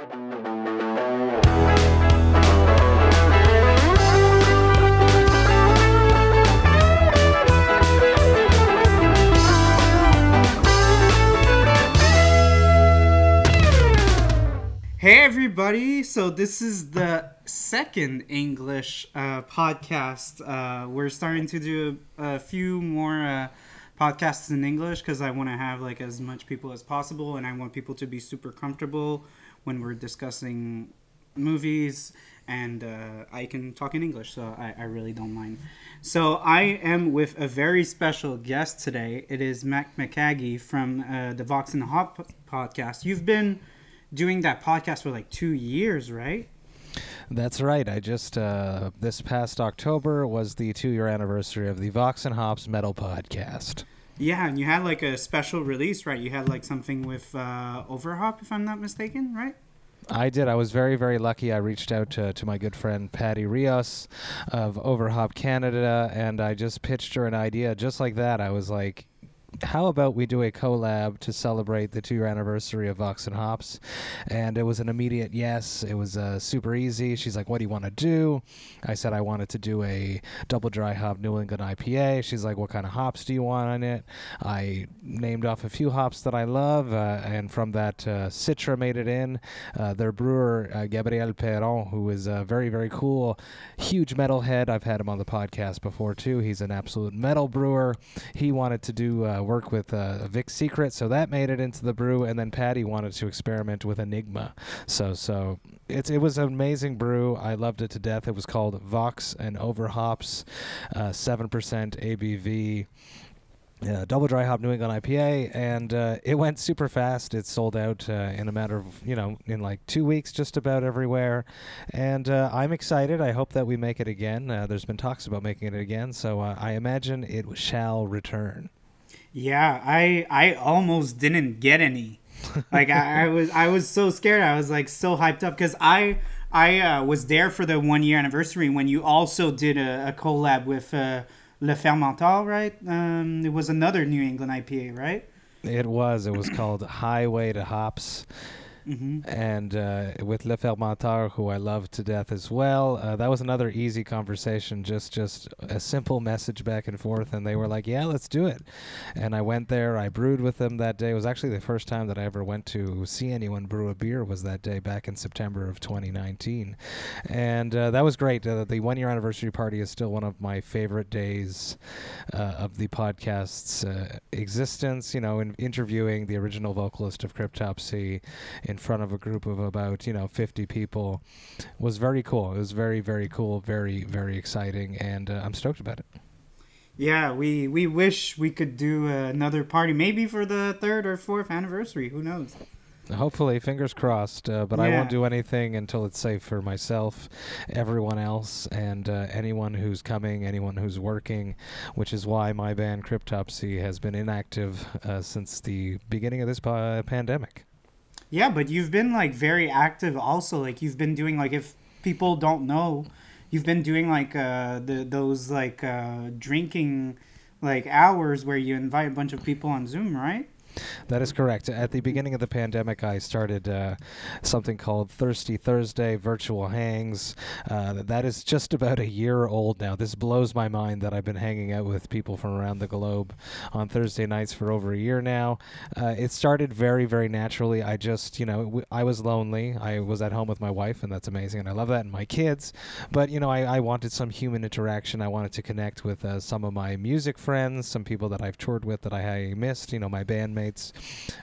Hey everybody! So this is the second English uh, podcast. Uh, we're starting to do a, a few more uh, podcasts in English because I want to have like as much people as possible, and I want people to be super comfortable when we're discussing movies. And uh, I can talk in English, so I, I really don't mind. So I am with a very special guest today. It is Matt McGachy from uh, the Vox and the Hop podcast. You've been doing that podcast for like two years, right? That's right. I just uh, this past October was the two-year anniversary of the Vox and Hops Metal Podcast. Yeah, and you had like a special release, right? You had like something with uh, Overhop, if I'm not mistaken, right? I did. I was very, very lucky. I reached out to, to my good friend Patty Rios of Overhop Canada, and I just pitched her an idea just like that. I was like, how about we do a collab to celebrate the two year anniversary of Vox and Hops? And it was an immediate yes. It was uh, super easy. She's like, What do you want to do? I said, I wanted to do a double dry hop New England IPA. She's like, What kind of hops do you want on it? I named off a few hops that I love. Uh, and from that, uh, Citra made it in. Uh, their brewer, uh, Gabriel Perron, who is a very, very cool, huge metalhead. I've had him on the podcast before too. He's an absolute metal brewer. He wanted to do uh, work with uh, Vic Secret, so that made it into the brew. And then Patty wanted to experiment with Enigma, so so it's it was an amazing brew. I loved it to death. It was called Vox and Over Hops, uh, seven percent ABV. Uh, double dry hop New England IPA, and uh, it went super fast. It sold out uh, in a matter of you know in like two weeks, just about everywhere. And uh, I'm excited. I hope that we make it again. Uh, there's been talks about making it again, so uh, I imagine it shall return. Yeah, I I almost didn't get any. like I, I, was I was so scared. I was like so hyped up because I I uh, was there for the one year anniversary when you also did a, a collab with uh, Le Fermentor, right? Um, it was another New England IPA, right? It was. It was called Highway to Hops. Mm-hmm. and uh, with Le Fermentor, who I love to death as well. Uh, that was another easy conversation, just just a simple message back and forth, and they were like, "Yeah, let's do it." And I went there. I brewed with them that day. It was actually the first time that I ever went to see anyone brew a beer. Was that day back in September of 2019, and uh, that was great. Uh, the one year anniversary party is still one of my favorite days uh, of the podcast's uh, existence. You know, in interviewing the original vocalist of Cryptopsy in front of a group of about you know 50 people was very cool. It was very very cool, very very exciting, and uh, I'm stoked about it. Yeah, we we wish we could do another party, maybe for the third or fourth anniversary. Who knows? Hopefully, fingers crossed. Uh, but I won't do anything until it's safe for myself, everyone else, and uh, anyone who's coming, anyone who's working. Which is why my band Cryptopsy has been inactive uh, since the beginning of this pa- pandemic. Yeah, but you've been like very active also. Like you've been doing like if people don't know, you've been doing like uh the those like uh drinking like hours where you invite a bunch of people on Zoom, right? That is correct. At the beginning of the pandemic, I started uh, something called Thirsty Thursday Virtual Hangs. Uh, that is just about a year old now. This blows my mind that I've been hanging out with people from around the globe on Thursday nights for over a year now. Uh, it started very, very naturally. I just, you know, w- I was lonely. I was at home with my wife, and that's amazing, and I love that, and my kids. But, you know, I, I wanted some human interaction. I wanted to connect with uh, some of my music friends, some people that I've toured with that I missed, you know, my bandmates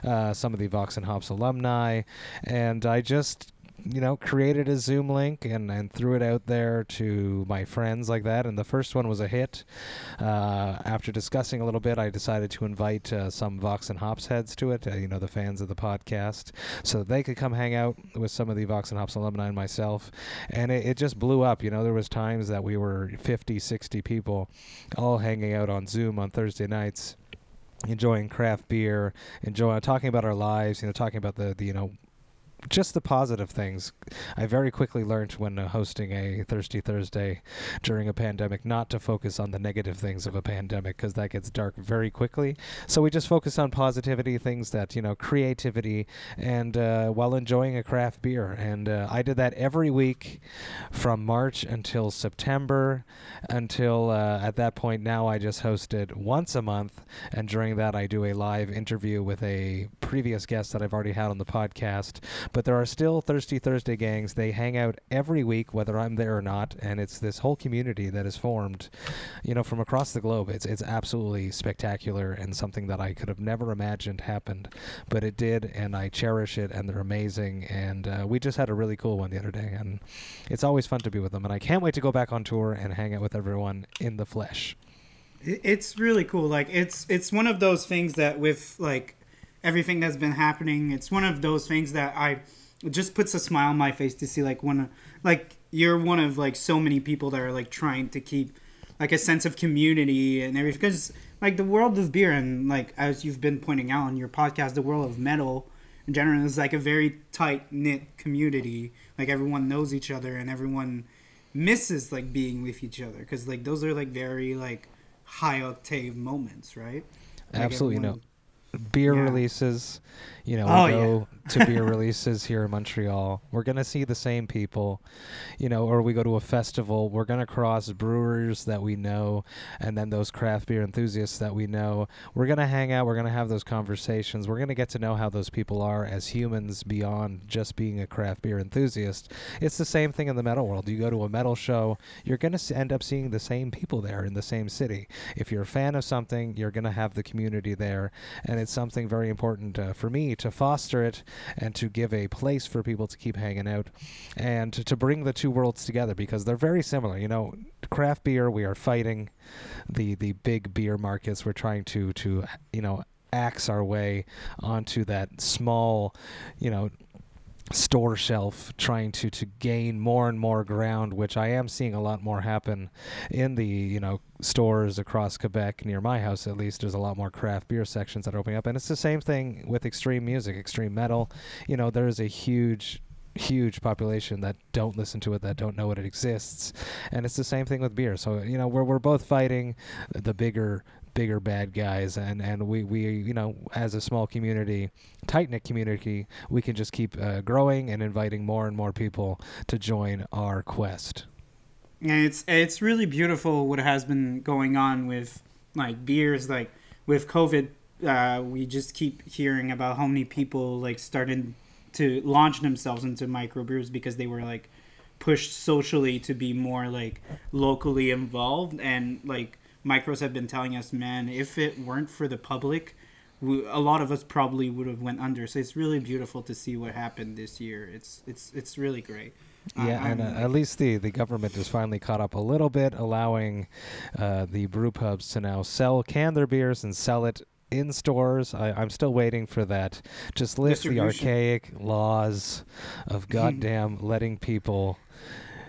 uh, some of the Vox and Hops alumni, and I just you know created a Zoom link and, and threw it out there to my friends like that. And the first one was a hit. Uh, after discussing a little bit, I decided to invite uh, some Vox and Hops heads to it. Uh, you know the fans of the podcast, so they could come hang out with some of the Vox and Hops alumni and myself. And it, it just blew up. You know there was times that we were 50, 60 people all hanging out on Zoom on Thursday nights enjoying craft beer, enjoying talking about our lives, you know, talking about the, the you know just the positive things. I very quickly learned when uh, hosting a Thirsty Thursday during a pandemic not to focus on the negative things of a pandemic because that gets dark very quickly. So we just focus on positivity, things that, you know, creativity, and uh, while enjoying a craft beer. And uh, I did that every week from March until September, until uh, at that point now I just hosted once a month. And during that, I do a live interview with a previous guest that I've already had on the podcast but there are still Thirsty Thursday gangs. They hang out every week, whether I'm there or not, and it's this whole community that is formed, you know, from across the globe. It's it's absolutely spectacular and something that I could have never imagined happened, but it did, and I cherish it, and they're amazing. And uh, we just had a really cool one the other day, and it's always fun to be with them. And I can't wait to go back on tour and hang out with everyone in the flesh. It's really cool. Like it's it's one of those things that with like everything that's been happening. It's one of those things that I it just puts a smile on my face to see like one like you're one of like so many people that are like trying to keep like a sense of community and everything. Because like the world of beer and like as you've been pointing out on your podcast the world of metal in general is like a very tight knit community. Like everyone knows each other and everyone misses like being with each other. Because like those are like very like high octave moments right? Like absolutely everyone, no beer yeah. releases. You know, oh, we go yeah. to beer releases here in Montreal. We're gonna see the same people, you know, or we go to a festival. We're gonna cross brewers that we know, and then those craft beer enthusiasts that we know. We're gonna hang out. We're gonna have those conversations. We're gonna get to know how those people are as humans beyond just being a craft beer enthusiast. It's the same thing in the metal world. You go to a metal show, you're gonna end up seeing the same people there in the same city. If you're a fan of something, you're gonna have the community there, and it's something very important uh, for me to foster it and to give a place for people to keep hanging out and to, to bring the two worlds together because they're very similar. You know, craft beer, we are fighting the the big beer markets. We're trying to to you know axe our way onto that small, you know, store shelf trying to to gain more and more ground which I am seeing a lot more happen in the you know stores across Quebec near my house at least. There's a lot more craft beer sections that are opening up and it's the same thing with extreme music extreme metal. You know there's a huge huge population that don't listen to it that don't know it exists and it's the same thing with beer. So you know we're, we're both fighting the bigger bigger bad guys and and we we you know as a small community tight knit community we can just keep uh, growing and inviting more and more people to join our quest. And it's it's really beautiful what has been going on with like beers like with covid uh, we just keep hearing about how many people like started to launch themselves into microbrews because they were like pushed socially to be more like locally involved and like micros have been telling us, man, if it weren't for the public, we, a lot of us probably would have went under. So it's really beautiful to see what happened this year. It's it's it's really great. Yeah, and uh, at least the, the government has finally caught up a little bit, allowing uh, the brew pubs to now sell can their beers and sell it in stores. I, am still waiting for that. Just lift the archaic laws of goddamn letting people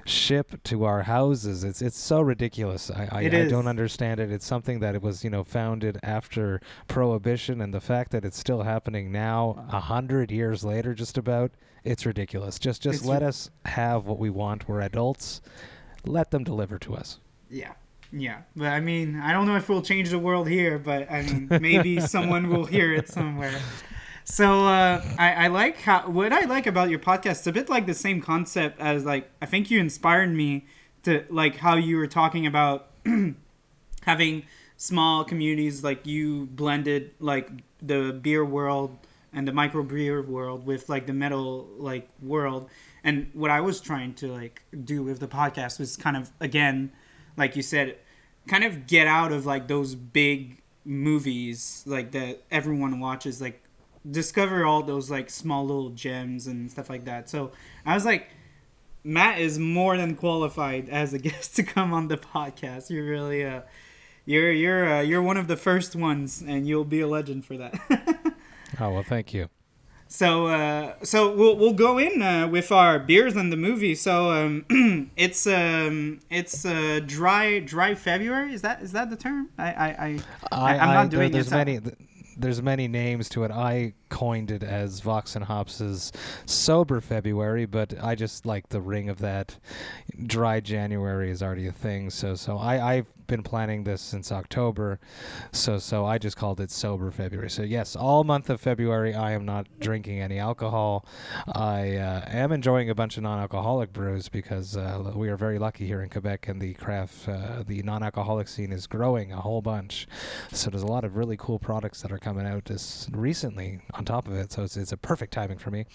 ship to our houses. It's it's so ridiculous. I I, I, don't understand it. It's something that it was you know founded after prohibition, and the fact that it's still happening now, a hundred years later, just about, it's ridiculous. Just just it's let us have what we want. We're adults. Let them deliver to us. Yeah. Yeah, but I mean, I don't know if we'll change the world here, but I mean, maybe someone will hear it somewhere. So uh, I, I like how what I like about your podcast. It's a bit like the same concept as like I think you inspired me to like how you were talking about having small communities like you blended like the beer world and the microbrewer world with like the metal like world and what i was trying to like do with the podcast was kind of again like you said kind of get out of like those big movies like that everyone watches like discover all those like small little gems and stuff like that. So I was like, Matt is more than qualified as a guest to come on the podcast. You're really uh, you're you're uh, you're one of the first ones, and you'll be a legend for that. oh well, thank you. So uh, so we'll we'll go in uh, with our beers and the movie. So um, it's um it's uh, dry dry February. Is that is that the term? I I, I, I am not doing there, there's many. Th- there's many names to it. I coined it as Vox and Hops's sober February, but I just like the ring of that. Dry January is already a thing, so so I I've been planning this since October, so so I just called it sober February. So yes, all month of February I am not drinking any alcohol. I uh, am enjoying a bunch of non-alcoholic brews because uh, we are very lucky here in Quebec, and the craft, uh, the non-alcoholic scene is growing a whole bunch. So there's a lot of really cool products that are coming out just recently on top of it. So it's, it's a perfect timing for me.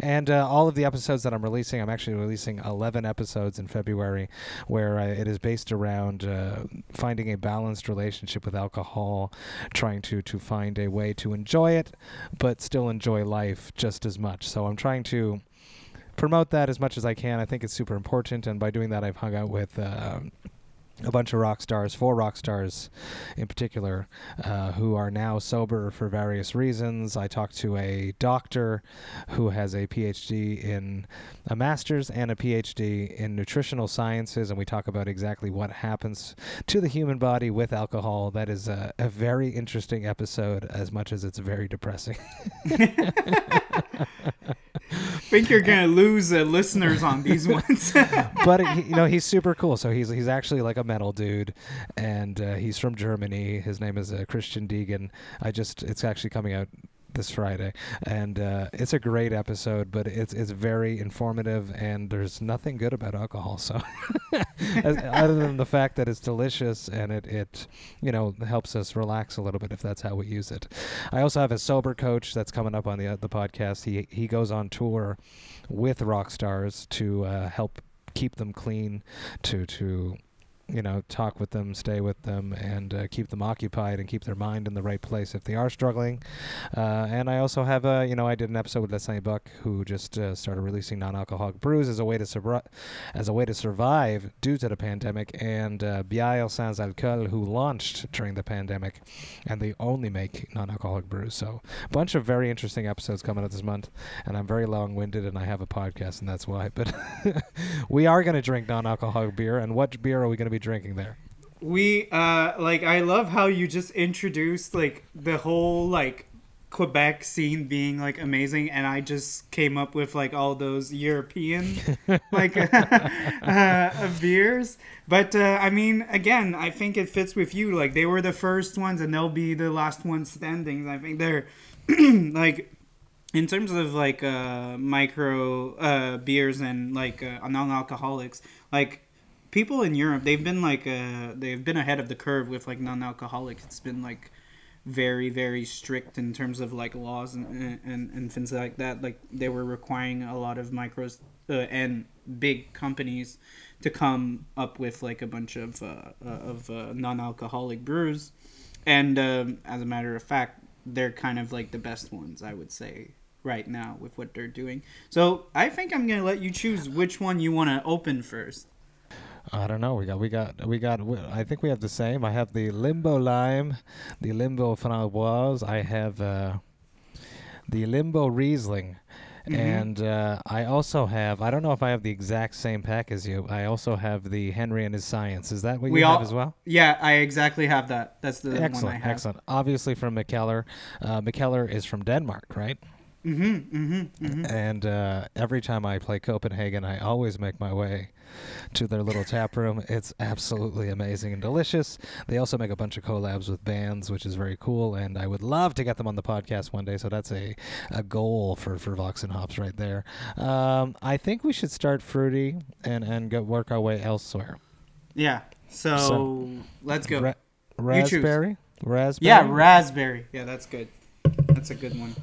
And uh, all of the episodes that I'm releasing, I'm actually releasing 11 episodes in February, where uh, it is based around uh, finding a balanced relationship with alcohol, trying to to find a way to enjoy it, but still enjoy life just as much. So I'm trying to promote that as much as I can. I think it's super important, and by doing that, I've hung out with. Uh, a bunch of rock stars, four rock stars in particular, uh, who are now sober for various reasons. I talked to a doctor who has a PhD in a master's and a PhD in nutritional sciences, and we talk about exactly what happens to the human body with alcohol. That is a, a very interesting episode, as much as it's very depressing. think you're gonna lose uh, listeners on these ones. but you know he's super cool. So he's he's actually like a metal dude, and uh, he's from Germany. His name is uh, Christian Degen. I just it's actually coming out this Friday, and uh, it's a great episode. But it's it's very informative, and there's nothing good about alcohol. So, As, other than the fact that it's delicious and it it you know helps us relax a little bit if that's how we use it. I also have a sober coach that's coming up on the uh, the podcast. He he goes on tour with rock stars to uh, help keep them clean, to to you know, talk with them, stay with them, and uh, keep them occupied and keep their mind in the right place if they are struggling. Uh, and I also have a, you know, I did an episode with Leslie Buck who just uh, started releasing non-alcoholic brews as a way to sur- as a way to survive due to the pandemic, and uh, Bière Sans Alcool who launched during the pandemic, and they only make non-alcoholic brews. So a bunch of very interesting episodes coming out this month, and I'm very long-winded and I have a podcast, and that's why. But we are going to drink non-alcoholic beer, and what beer are we going to be drinking there? we uh like I love how you just introduced like the whole like Quebec scene being like amazing, and I just came up with like all those European like uh, beers. But uh, I mean, again, I think it fits with you. Like they were the first ones, and they'll be the last ones standing. I think they're like in terms of like uh, micro uh, beers and like uh, non-alcoholics, like people in Europe, they've been like uh, they've been ahead of the curve with like non-alcoholics. It's been like very very strict in terms of like laws and and, and things like that. Like they were requiring a lot of micros uh, and big companies to come up with like a bunch of uh, of uh, non-alcoholic brews, and um, as a matter of fact, they're kind of like the best ones, I would say right now with what they're doing. So I think I'm gonna let you choose which one you want to open first. I don't know. We got, we got, we got. I think we have the same. I have the Limbo Lime, the Limbo Framboise. I have uh, the Limbo Riesling, mm-hmm. and uh, I also have. I don't know if I have the exact same pack as you. I also have the Henry and his Science. Is that what we you all, have as well? Yeah, I exactly have that. That's the excellent, one I have. Excellent. Obviously from Mikkeller. Uh, Mikkeller is from Denmark, right? Mm-hmm, mm-hmm, mm-hmm. And uh, every time I play Copenhagen, I always make my way to their little tap room. It's absolutely amazing and delicious. They also make a bunch of collabs with bands, which is very cool. And I would love to get them on the podcast one day. So that's a, a goal for, for Vox and Hops right there. Um, I think we should start fruity and, and go work our way elsewhere. Yeah. So, so let's go. Ra- raspberry? Raspberry? Yeah, raspberry. Yeah, that's good. That's a good one.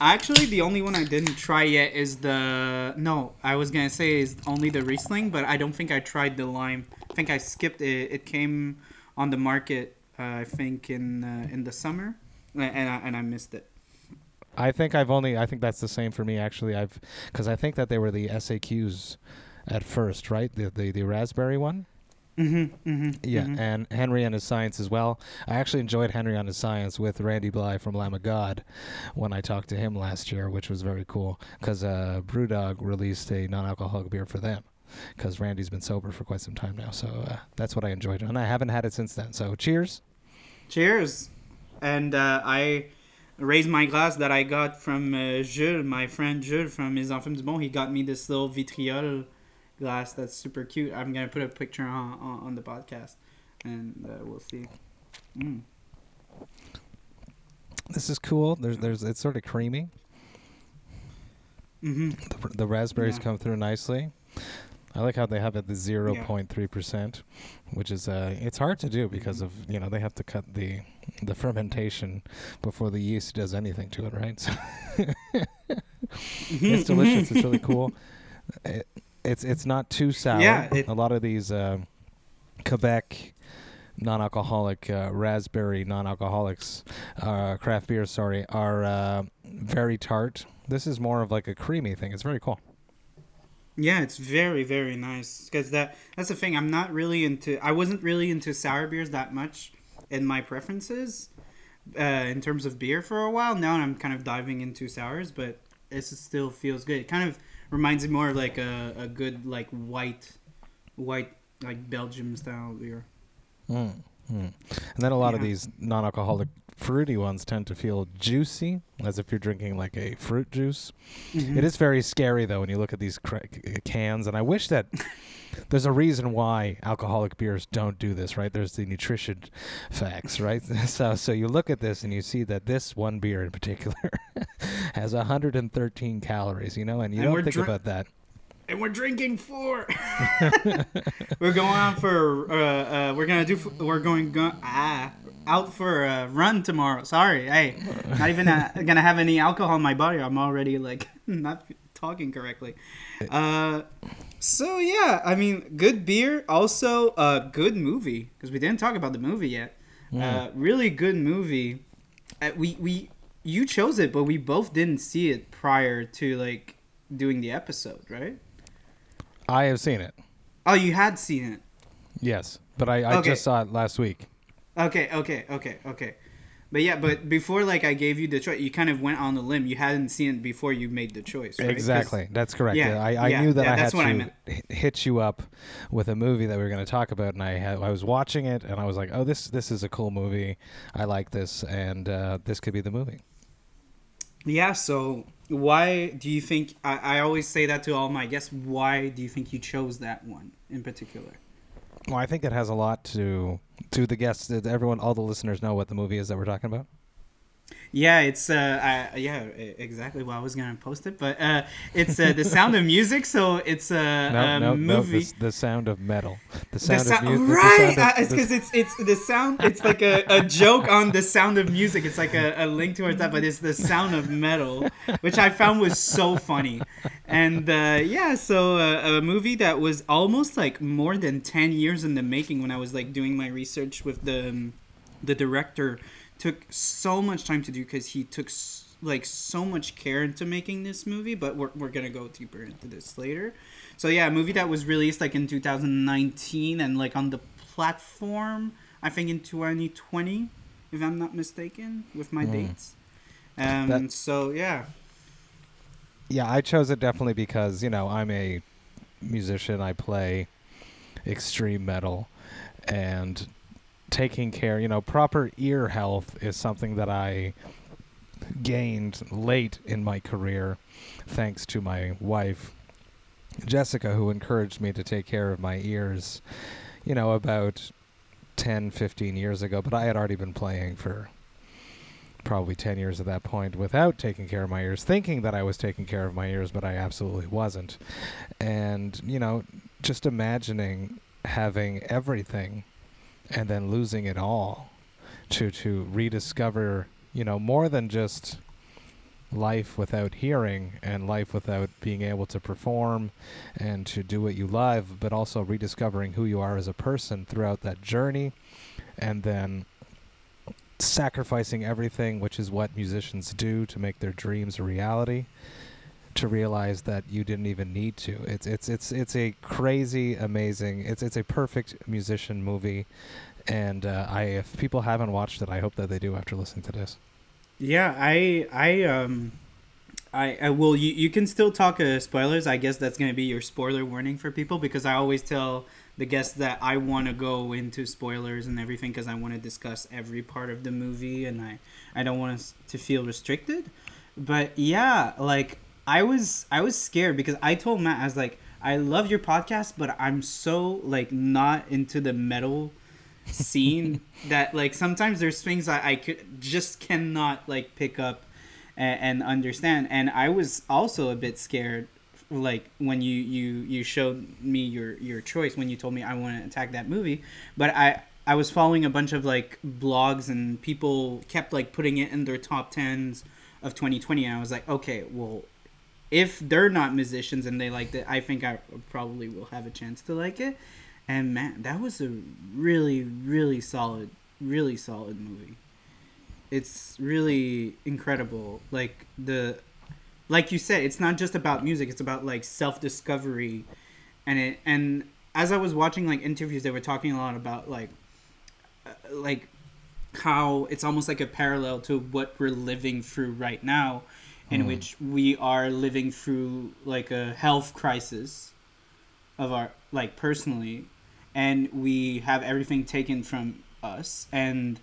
Actually, the only one I didn't try yet is the no. I was gonna say is only the Riesling, but I don't think I tried the lime. I think I skipped it. It came on the market, uh, I think in uh, in the summer, and I, and I missed it. I think I've only. I think that's the same for me. Actually, I've because I think that they were the SAQs at first, right? The the, the raspberry one. Mm-hmm, mm-hmm, yeah, mm-hmm. and Henry and his science as well. I actually enjoyed Henry on his science with Randy Blythe from Lamb of God when I talked to him last year, which was very cool because uh, Brewdog released a non-alcoholic beer for them because Randy's been sober for quite some time now. So uh, that's what I enjoyed, and I haven't had it since then. So cheers. Cheers, and uh, I raise my glass that I got from uh, Jules, my friend Jules from Les Enfants du Bon. He got me this little vitriol glass that's super cute. I'm gonna put a picture on on, on the podcast, and uh, we'll see. Mm. This is cool. There's there's it's sort of creamy. hmm The, the raspberries Yeah. come through nicely. I like how they have it the zero point three percent, which is uh, it's hard to do because of you know they have to cut the the fermentation before the yeast does anything to it, right? So it's delicious. It's really cool. It, it's it's not too sour. Yeah, it- a lot of these uh, Quebec non-alcoholic uh, raspberry non-alcoholics uh, craft beers, sorry, are uh, very tart. This is more of like a creamy thing. It's very cool. Yeah, it's very very nice because that that's the thing. I'm not really into. I wasn't really into sour beers that much in my preferences, uh, in terms of beer for a while. Now I'm kind of diving into sours, but it still feels good. It kind of reminds me more of like a, a good like white, white like Belgium style beer. Mm, mm. And then a lot of these non-alcoholic fruity ones tend to feel juicy, as if you're drinking like a fruit juice. Mm-hmm. It is very scary though when you look at these cra- cans, and I wish that there's a reason why alcoholic beers don't do this, right? There's the nutrition facts, right? so, so you look at this and you see that this one beer in particular has 113 calories, you know, and you And don't think dr- about that. and we're drinking four. we're going on for uh, uh, we're gonna do we're going go, ah out for a run tomorrow. Sorry, hey, not even uh, gonna have any alcohol in my body. I'm already like not talking correctly. Uh, so yeah, I mean, good beer, also a good movie because we didn't talk about the movie yet. Uh, really good movie. Uh, we we you chose it, but we both didn't see it prior to like doing the episode, right? I have seen it, Oh, you had seen it. yes, but I, I Okay. just saw it last week. Okay, okay, okay, okay. But yeah, but before like I gave you the choice, you kind of went on the limb. You hadn't seen it before you made the choice. Right? Exactly. That's correct. Yeah, I, I yeah, knew that yeah, I had that's what I to hit you up with a movie that we were going to talk about, and I had I was watching it, and I was like, "Oh, this this is a cool movie. I like this, and uh, this could be the movie." Yeah. So why do you think? I, I always say that to all my guests. Why do you think you chose that one in particular? Well, I think it has a lot to to the guests. Everyone, all the listeners, know what the movie is that we're talking about. Yeah, it's uh, I, yeah, exactly. Well, I was gonna post it, but uh, it's uh, the Sound of Music. So it's a, No, a no, no. movie. The, the sound of metal. The The sound of music. right? uh, it's because it's it's the sound. It's like a, a joke on the sound of music. It's like a, a link towards that, but it's the sound of metal, which I found was so funny. And uh, yeah, so uh, a movie that was almost like more than ten years in the making. When I was like doing my research with the um, the director, took so much time to do because he took. s- like so much care into making this movie, but we're, we're gonna go deeper into this later. So yeah, a movie that was released like in 2019 and like on the platform, I think in 2020, if I'm not mistaken, with my Mm. dates. Um, so yeah, Yeah, I chose it definitely because, you know, I'm a musician. I play extreme metal and taking care, you know, proper ear health is something that I gained late in my career thanks to my wife Jessica who encouraged me to take care of my ears, you know, about 10, 15 years ago, but I had already been playing for probably 10 years at that point without taking care of my ears, thinking that I was taking care of my ears, but I absolutely wasn't. And, you know, just imagining having everything and then losing it all to to rediscover, you know, more than just life without hearing and life without being able to perform and to do what you love, but also rediscovering who you are as a person throughout that journey and then sacrificing everything, which is what musicians do to make their dreams a reality, to realize that you didn't even need to. It's it's it's it's a crazy, amazing. It's it's a perfect musician movie, and uh, I if people haven't watched it, I hope that they do after listening to this. yeah, I I um. I, I will you, you can still talk uh, spoilers i guess that's going to be your spoiler warning for people because i always tell the guests that I want to go into spoilers and everything because I want to discuss every part of the movie and I I don't want to feel restricted. But yeah, like I was I was scared because I told Matt I was like I love your podcast, but I'm so like not into the metal scene that like sometimes there's things I, I could just cannot like pick up and, and understand. And I was also a bit scared like when you you you showed me your your choice when you told me I want to attack that movie, but I I was following a bunch of like blogs and people kept like putting it in their top tens of 2020, and I was like, okay, well, if they're not musicians and they liked it, I think I probably will have a chance to like it. And man, that was a really really solid, really solid movie. It's really incredible. Like the like you said, it's not just about music. It's about like self discovery, and it and as I was watching like interviews, they were talking a lot about like uh, like how it's almost like a parallel to what we're living through right now, in mm. which we are living through like a health crisis of our like personally, and we have everything taken from us and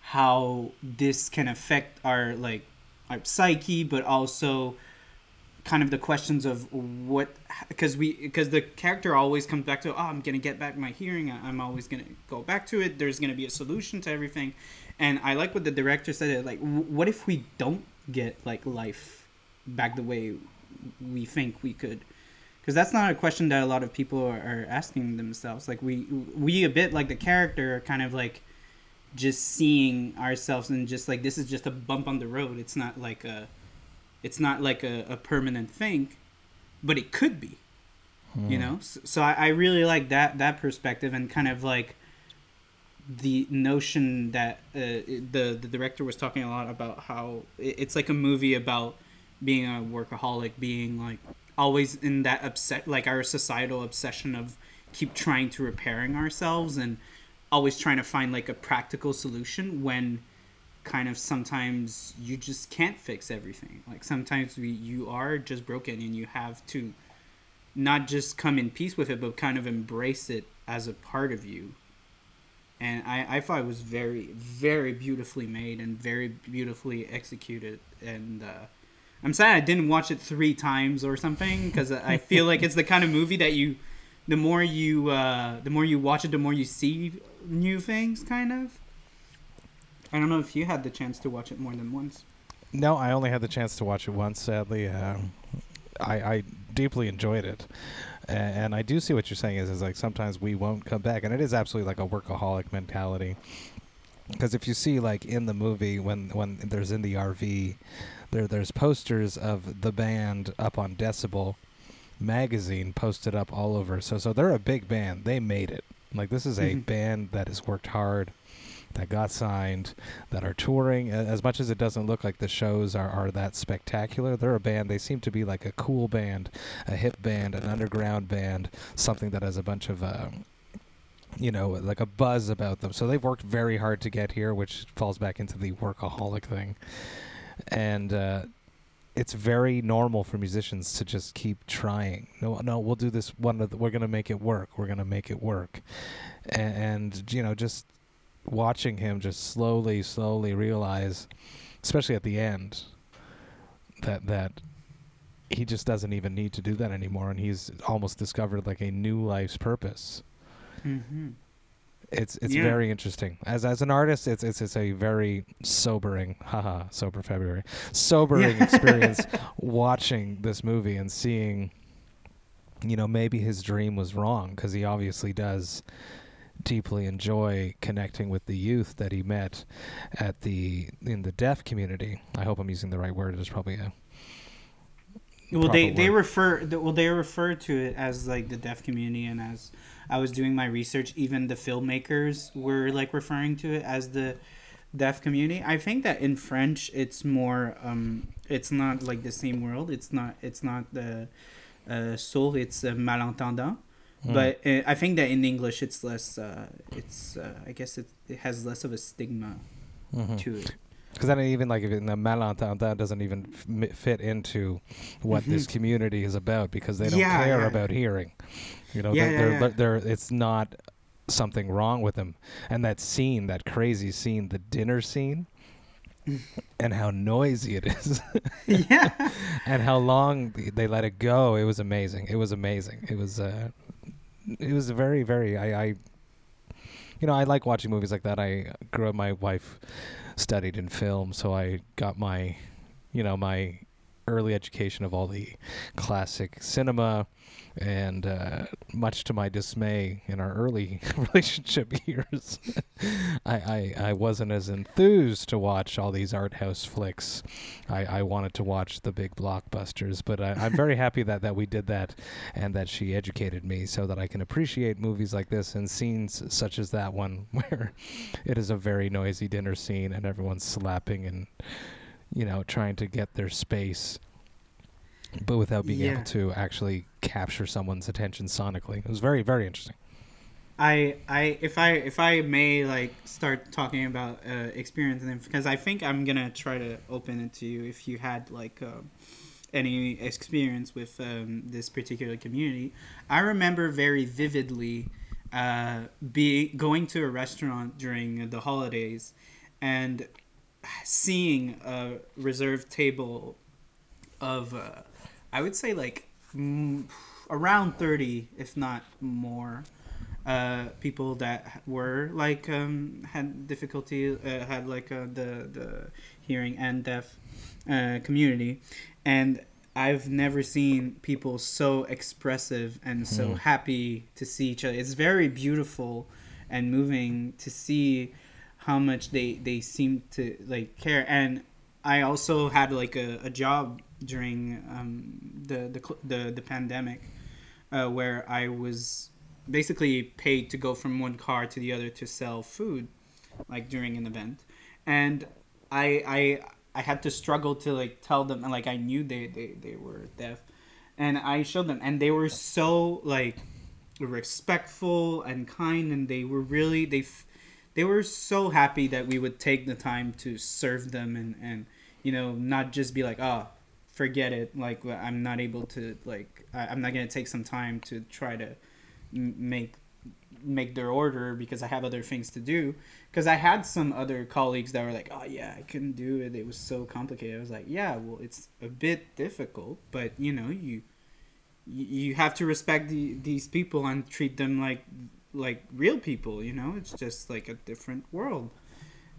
how this can affect our like our psyche but also kind of the questions of what because we because the character always comes back to oh i'm gonna get back my hearing. I'm always gonna go back to it. There's gonna be a solution to everything. And i like what the director said like what if we don't get like life back the way we think we could because that's not a question that a lot of people are, are asking themselves like we we a bit like the character are kind of like just seeing ourselves and just like this is just a bump on the road it's not like a it's not like a, a permanent thing, but it could be. Hmm. You know, so, so I, I really like that that perspective and kind of like the notion that uh, the the director was talking a lot about how it's like a movie about being a workaholic, being like always in that upset, like our societal obsession of keep trying to repairing ourselves and always trying to find like a practical solution when kind of sometimes you just can't fix everything. Like sometimes we you are just broken and you have to not just come in peace with it, but kind of embrace it as a part of you. And I, I thought it was very, very beautifully made and very beautifully executed. And uh, I'm sad I didn't watch it three times or something because I feel like it's the kind of movie that you, the more you, uh, the more you watch it, the more you see new things, kind of. I don't know if you had the chance to watch it more than once. No, I only had the chance to watch it once. Sadly, uh, I, I deeply enjoyed it, and I do see what you're saying is is like sometimes we won't come back, and it is absolutely like a workaholic mentality. Because if you see like in the movie when when there's in the RV, there there's posters of the band up on Decibel magazine posted up all over. So so they're a big band. They made it. Like this is a mm-hmm. band that has worked hard that got signed, that are touring. As much as it doesn't look like the shows are, are that spectacular, they're a band. They seem to be like a cool band, a hip band, an underground band, something that has a bunch of. Uh, you know, like a buzz about them. So they've worked very hard to get here, which falls back into the workaholic thing. And uh, it's very normal for musicians to just keep trying. No, no, we'll do this one. We're gonna make it work. We're gonna make it work, and, and you know, just watching him just slowly, slowly realize, especially at the end, that that he just doesn't even need to do that anymore, and he's almost discovered like a new life's purpose. Mm-hmm. It's it's yeah. very interesting. As as an artist, it's it's it's a very sobering, haha, sober February, sobering yeah. experience watching this movie and seeing, you know, maybe his dream was wrong because he obviously does deeply enjoy connecting with the youth that he met at the in the deaf community. I hope I'm using the right word. It's probably a well they they refer well they refer to it as like the deaf community and as I was doing my research even the filmmakers were like referring to it as the deaf community. I think that in French it's more um it's not like the same world. It's not it's not the uh, sourd, it's uh, malentendant. Mm. But uh, I think that in English it's less. Uh, it's uh, I guess it, it has less of a stigma mm-hmm. to it. because then even like if in the Malentendant doesn't even f- fit into what mm-hmm. this community is about because they don't yeah, care yeah. about hearing. You know, yeah, they're, they're, they're, it's not something wrong with them. And that scene, that crazy scene, the dinner scene, and how noisy it is. yeah. and how long they let it go. It was amazing. It was amazing. It was uh it was very very I, I you know, I like watching movies like that. I grew up my wife studied in film, so I got my you know, my early education of all the classic cinema and uh, much to my dismay in our early relationship years, I, I, I wasn't as enthused to watch all these art house flicks. I, I wanted to watch the big blockbusters, but I, I'm very happy that, that we did that and that she educated me so that I can appreciate movies like this and scenes such as that one where it is a very noisy dinner scene and everyone's slapping and you know trying to get their space but without being yeah. able to actually capture someone's attention sonically. It was very very interesting. I I if I if I may like start talking about uh, experience and because I think I'm gonna try to open it to you if you had like uh, any experience with um, this particular community. I remember very vividly uh, be going to a restaurant during the holidays and seeing a reserved table of uh, I would say like mm, around 30, if not more, uh, people that were like um, had difficulty, uh, had like uh, the the hearing and deaf uh, community, and I've never seen people so expressive and so mm. happy to see each other. It's very beautiful and moving to see how much they they seem to like care. And I also had like a, a job during um, the, the the the pandemic, uh, where I was basically paid to go from one car to the other to sell food, like during an event, and I I I had to struggle to like tell them and like I knew they they they were deaf, and I showed them and they were so like respectful and kind and they were really they they were so happy that we would take the time to serve them and and you know not just be like oh forget it. Like i'm not able to like i'm not going to take some time to try to make make their order because i have other things to do. Because i had some other colleagues that were like oh yeah i couldn't do it. It was so complicated. I was like yeah well it's a bit difficult but you know you you have to respect the, these people and treat them like like real people you know? It's just like a different world.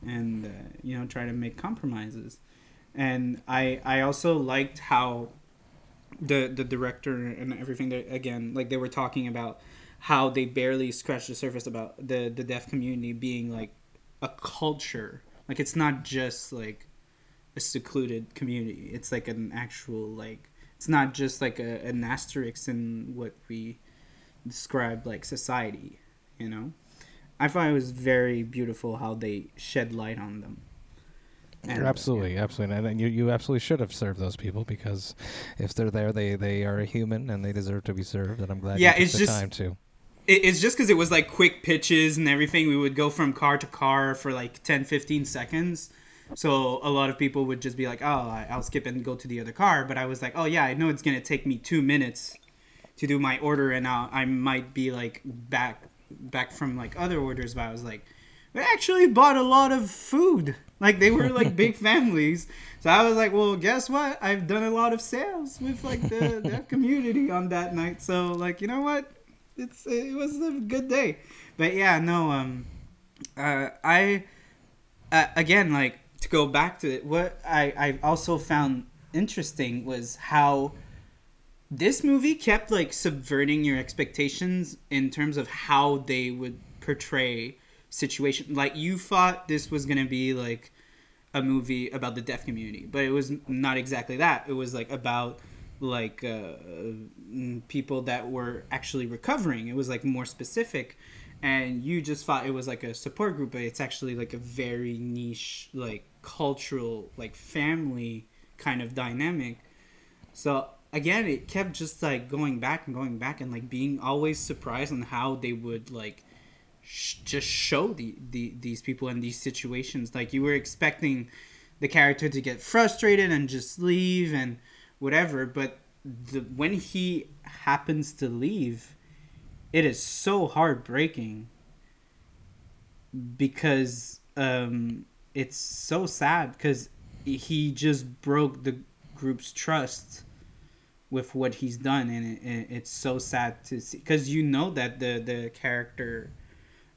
And uh, you know try to make compromises. And I I also liked how the the director and everything that again like they were talking about how they barely scratched the surface about the the deaf community being like a culture. Like it's not just like a secluded community. It's like an actual like it's not just like a, an asterisk in what we describe like society you know i thought it was very beautiful how they shed light on them and, uh, absolutely, yeah. absolutely, and you you absolutely should have served those people because if they're there, they they are a human and they deserve to be served. And I'm glad yeah, it's just, time to. It's just because it was like quick pitches and everything. We would go from car to car for like 10, 15 seconds. So a lot of people would just be like, "Oh, I'll skip and go to the other car." But I was like, "Oh yeah, I know it's gonna take me two minutes to do my order, and I'll, I might be like back back from like other orders." But I was like, "We actually bought a lot of food." Like they were like big families. So I was like, well, guess what? I've done a lot of sales with like the that community on that night. So like, you know what? It's it was a good day. But yeah, no, um, uh, I uh, again like to go back to it. What I I also found interesting was how this movie kept like subverting your expectations in terms of how they would portray situation. Like you thought this was gonna be like a movie about the deaf community, but it was not exactly that. It was like about like uh, people that were actually recovering. It was like more specific, and you just thought it was like a support group, but it's actually like a very niche, like cultural, like family kind of dynamic. So again, it kept just like going back and going back and like being always surprised on how they would like sh- just show the, the these people in these situations. Like you were expecting the character to get frustrated and just leave and whatever but the when he happens to leave it is so heartbreaking because um it's so sad because he just broke the group's trust with what he's done and it, it, it's so sad to see because you know that the the character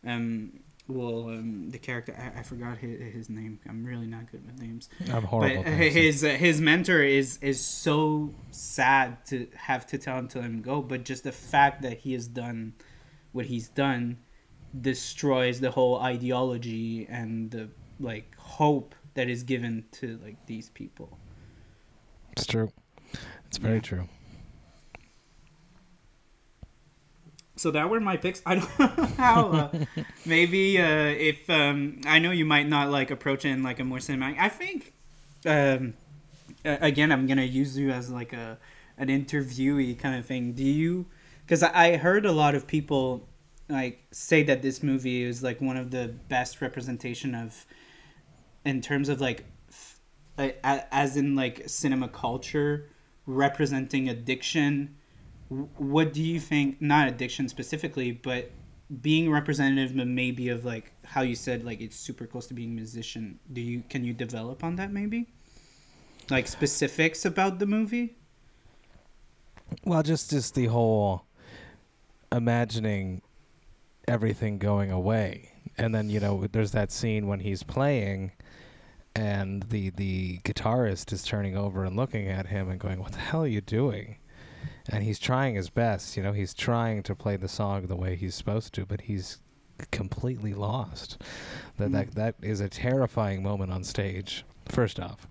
um well um the character i, I forgot his, his name i'm really not good with names I'm horrible. but his uh, his mentor is is so sad to have to tell him to let him go but just the fact that he has done what he's done destroys the whole ideology and the like hope that is given to like these people It's true. It's very Yeah. true. so that were my picks i don't know how uh, maybe uh if um i know you might not like approach it in like a more cinematic i think um again i'm gonna use you as like a an interviewee kind of thing do you because I, I heard a lot of people like say that this movie is like one of the best representation of in terms of like f- a- a- as in like cinema culture representing addiction what do you think not addiction specifically but being representative maybe of like how you said like it's super close to being a musician. Do you can you develop on that maybe? Like specifics about the movie? Well, just just the whole imagining everything going away, and then you know there's that scene when he's playing, and the the guitarist is turning over and looking at him and going, "What the hell are you doing?" And he's trying his best, you know, he's trying to play the song the way he's supposed to, but he's completely lost. That that hmm. that is a terrifying moment on stage. First off,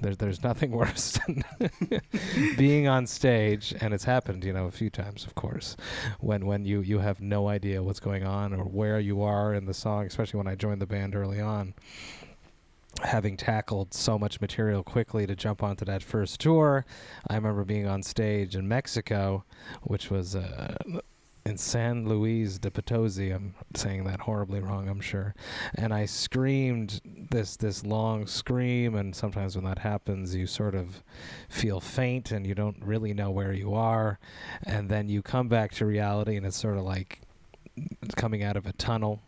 there's there's nothing worse than being on stage, and it's happened, you know, a few times, of course, when when you you have no idea what's going on or where you are in the song. Especially when I joined the band early on, having tackled so much material quickly to jump onto that first tour. I remember being on stage in Mexico, which was uh, in San Luis de Potosi. I'm saying that horribly wrong, I'm sure. And I screamed this this long scream, and sometimes when that happens, you sort of feel faint and you don't really know where you are, and then you come back to reality, and it's sort of like coming out of a tunnel.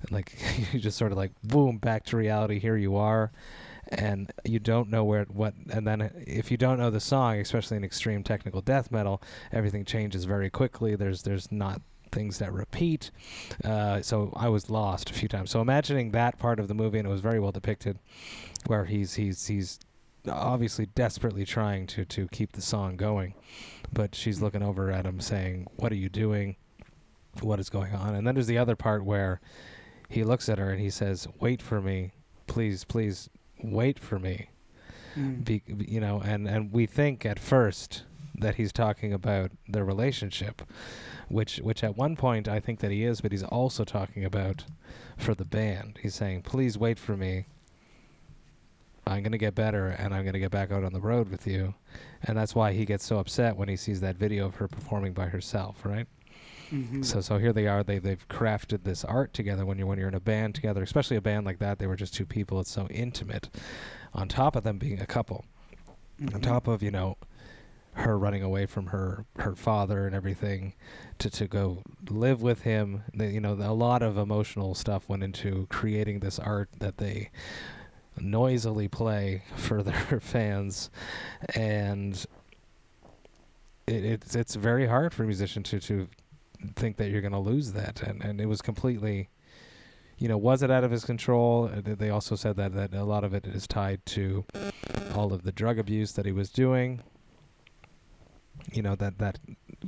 And like you just sort of like boom back to reality. Here you are, and you don't know where what. And then if you don't know the song, especially in extreme technical death metal, everything changes very quickly. There's there's not things that repeat. Uh, so I was lost a few times. So imagining that part of the movie, and it was very well depicted, where he's he's he's obviously desperately trying to to keep the song going, but she's looking over at him saying, "What are you doing? What is going on?" And then there's the other part where he looks at her and he says, "Wait for me, please, please, wait for me." Mm. be, you know and and we think at first that he's talking about their relationship which which at one point I think that he is but he's also talking about for the band he's saying please wait for me I'm going to get better and I'm going to get back out on the road with you and that's why he gets so upset when he sees that video of her performing by herself right Mhm. so so here they are. They they've crafted this art together. When you're when you're in a band together, especially a band like that, they were just two people. It's so intimate. On top of them being a couple, on Mhm. top of you know, her running away from her her father and everything, to to go live with him. They, you know, a lot of emotional stuff went into creating this art that they noisily play for their fans, and. It, it's it's very hard for a musician to, to think that you're going to lose that and and it was completely you know was it out of his control Uh, they also said that that a lot of it is tied to all of the drug abuse that he was doing you know that that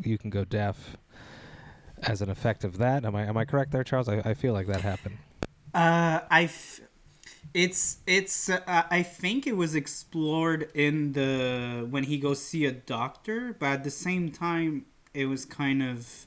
you can go deaf as an effect of that am i am i correct there charles i, I feel like that happened Uh, I, f- it's it's. Uh, I think it was explored in the when he goes see a doctor, but at the same time, it was kind of.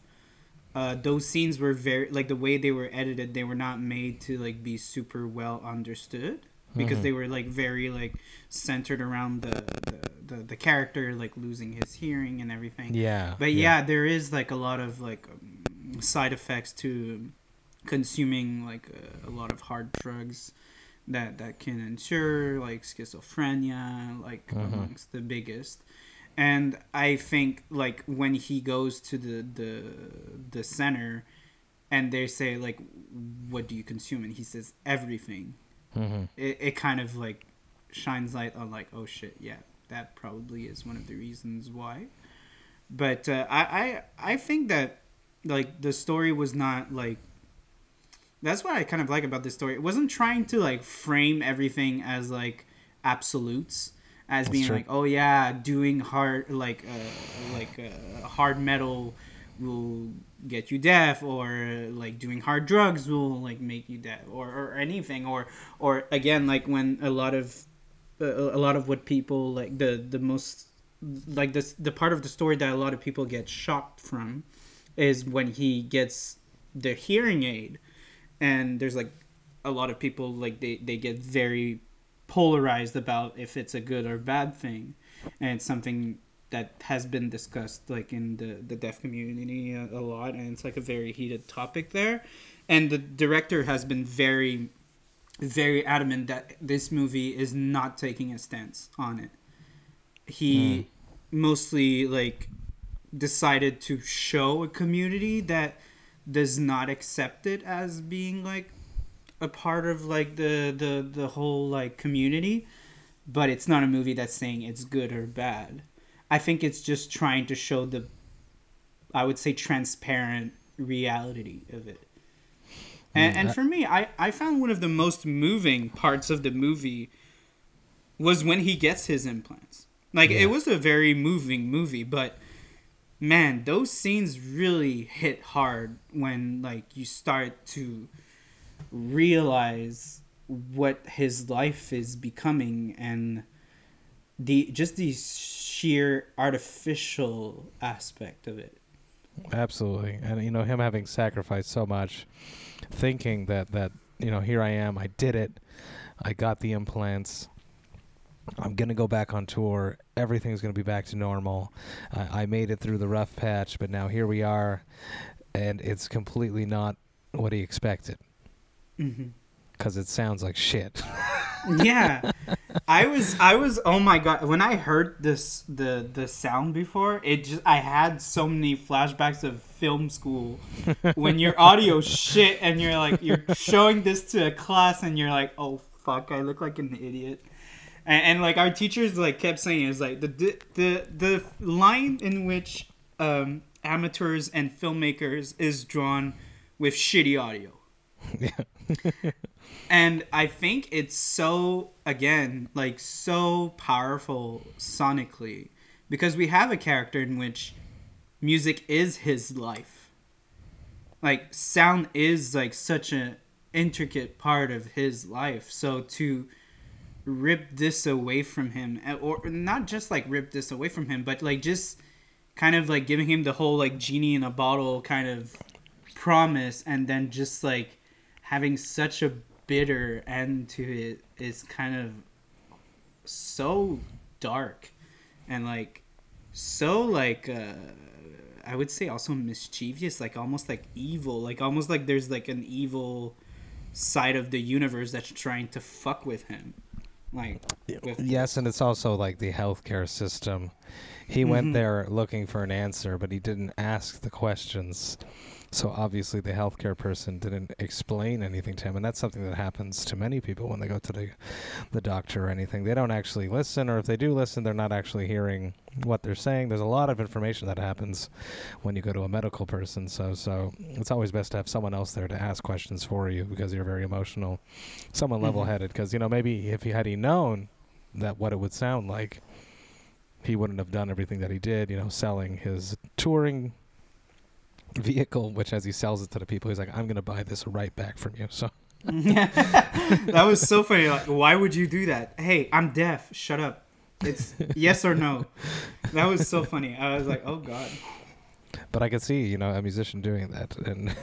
Uh, those scenes were very like the way they were edited. They were not made to like be super well understood because Mhm. they were like very like centered around the the, the the character like losing his hearing and everything. yeah But yeah, there is like a lot of like um, side effects to consuming like a, a lot of hard drugs that that can ensure like schizophrenia, like Mhm. amongst the biggest. And I think like when he goes to the the the center, and they say like, "What do you consume?" and he says everything. hmm It it kind of like shines light on like, oh shit, yeah, that probably is one of the reasons why. But uh, I I I think that like the story was not like that's what I kind of like about this story. It wasn't trying to like frame everything as like absolutes, as That's being true. like, oh yeah, doing hard like uh, like uh, hard metal will get you deaf, or like doing hard drugs will like make you deaf, or or anything, or or again like when a lot of a, a lot of what people like the the most like this the part of the story that a lot of people get shocked from is when he gets the hearing aid and there's like a lot of people like they, they get very polarized about if it's a good or bad thing. And it's something that has been discussed like in the, the deaf community a, a lot and it's like a very heated topic there. And the director has been very very adamant that this movie is not taking a stance on it. He hmm. mostly like decided to show a community that does not accept it as being like a part of like the the the whole like community but it's not a movie that's saying it's good or bad. I think it's just trying to show the i would say transparent reality of it. And, Mm, and for me I, I found one of the most moving parts of the movie was when he gets his implants. Like Yeah. it was a very moving movie but man those scenes really hit hard when like you start to realize what his life is becoming and the just the sheer artificial aspect of it Absolutely, and you know him having sacrificed so much, thinking that that you know here I am, I did it, I got the implants. I'm gonna go back on tour. Everything's gonna be back to normal. I, I made it through the rough patch, but now here we are, and it's completely not what he expected mm-hmm. because it sounds like shit. yeah. I was i was oh my god. When i heard this the the sound before it just i had so many flashbacks of film school. When your audio shit and you're like you're showing this to a class and you're like oh fuck i look like an idiot. And, and like our teachers like kept saying is like the the the, the line in which um amateurs and filmmakers is drawn with shitty audio yeah. and I think it's so again like so powerful sonically because we have a character in which music is his life. Like sound is like such an intricate part of his life. So to rip this away from him eh, or not just like rip this away from him but like just kind of like giving him the whole like genie in a bottle kind of promise and then just like having such a bitter end to it is kind of so dark and like so like uh i would say also mischievous like almost like evil like almost like there's like an evil side of the universe that's trying to fuck with him like with Yes, and it's also like the healthcare system. He went Mhm. there looking for an answer, but he didn't ask the questions. So obviously, the healthcare person didn't explain anything to him, and that's something that happens to many people when they go to the the doctor or anything. They don't actually listen, or if they do listen, they're not actually hearing what they're saying. There's a lot of information that happens when you go to a medical person. So so it's always best to have someone else there to ask questions for you because you're very emotional. Someone Mhm. level-headed, because you know maybe if he had he known that what it would sound like, he wouldn't have done everything that he did. You know, selling his touring vehicle, which as he sells it to the people, he's like, "I'm gonna buy this right back from you." So that was so funny like why would you do that? Hey i'm deaf. Shut up. It's yes or no. That was so funny. I was like oh god. But I could see, you know, a musician doing that, and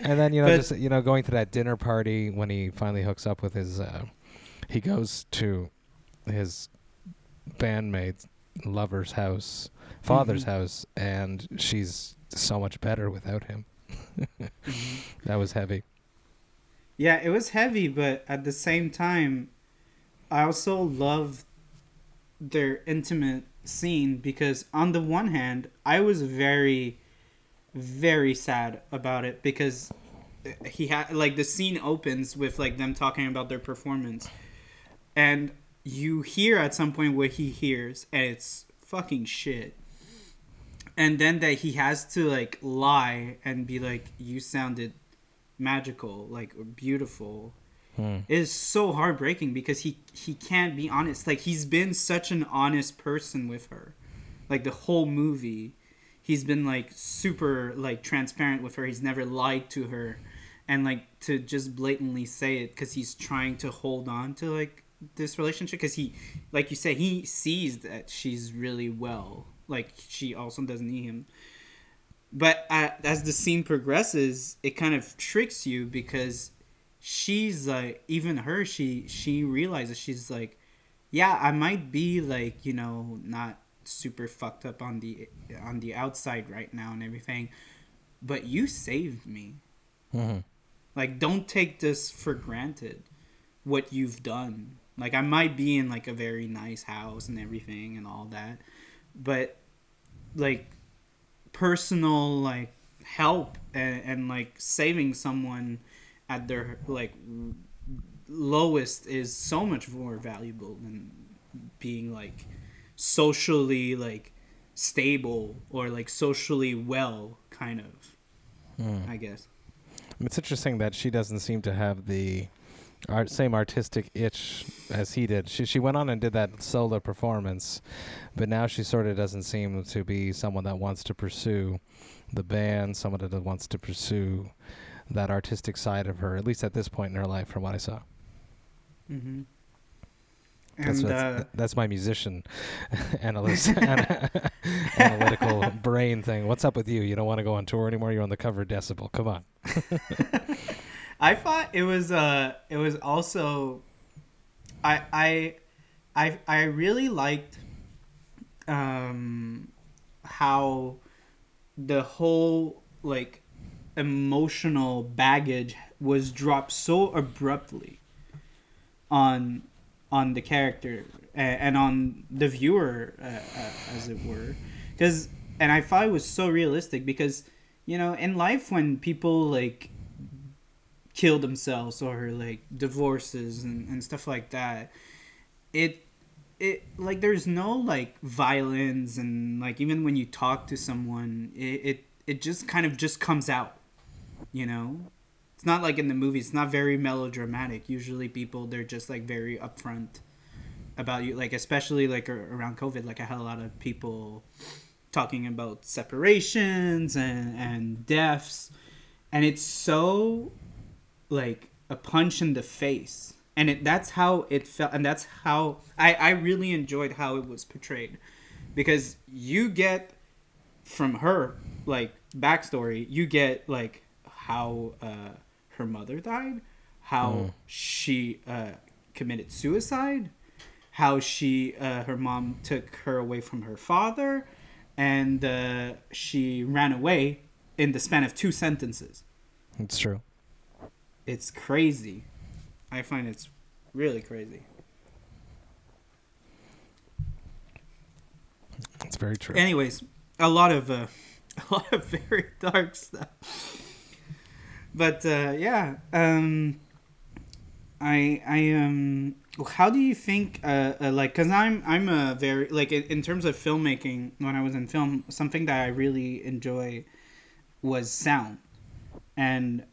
and then you know, But- just you know, going to that dinner party when he finally hooks up with his, uh, he goes to his bandmate's lover's house, father's Mhm. house, and she's so much better without him. that was heavy. Yeah, it was heavy, but at the same time, I also love their intimate scene because on the one hand, I was very, very sad about it because he had like the scene opens with like them talking about their performance, and you hear at some point what he hears, and it's fucking shit. And then that he has to like lie and be like, "You sounded magical, like beautiful." Hmm. is so heartbreaking because he he can't be honest. Like he's been such an honest person with her, like the whole movie. He's been like super like transparent with her. He's never lied to her, and like to just blatantly say it because he's trying to hold on to like this relationship because he, like you say, he sees that she's really well. Like she also doesn't need him. But uh, as the scene progresses, it kind of tricks you because she's like even her she she realizes she's like yeah i might be like you know not super fucked up on the on the outside right now and everything but you saved me. Hmm like don't take this for granted what you've done. Like i might be in like a very nice house and everything and all that but like personal like help and, and like saving someone at their like lowest is so much more valuable than being like socially like stable or like socially well kind of Hmm. i guess It's interesting that she doesn't seem to have the art, same artistic itch as he did. She she went on and did that solo performance, but now she sort of doesn't seem to be someone that wants to pursue the band, someone that wants to pursue that artistic side of her, at least at this point in her life, from what I saw. mm-hmm. That's and uh, that's my musician analyst analytical brain thing. What's up with you? You don't want to go on tour anymore. You're on the cover of Decibel. Come on. I thought it was uh it was also I I I I really liked um how the whole like emotional baggage was dropped so abruptly on on the character and on the viewer uh, uh, as it were. Because and i thought it was so realistic because you know in life when people like kill themselves or like divorces and, and stuff like that it it like there's no like violence and like even when you talk to someone it it, it just kind of just comes out you know? It's not like in the movies it's not very melodramatic. Usually people they're just like very upfront about you like especially like around covid like i had a lot of people talking about separations and and deaths and it's so like a punch in the face and it that's how it felt and that's how i i really enjoyed how it was portrayed because you get from her like backstory you get like how uh her mother died how Mm. she uh committed suicide how she uh, her mom took her away from her father and uh, she ran away in the span of two sentences It's true. It's crazy. I find it's really crazy. It's very true. Anyways, a lot of uh, a lot of very dark stuff. But uh, yeah, um, I I um, how do you think uh, uh like because I'm I'm a very like in, in terms of filmmaking when I was in film something that I really enjoy was sound and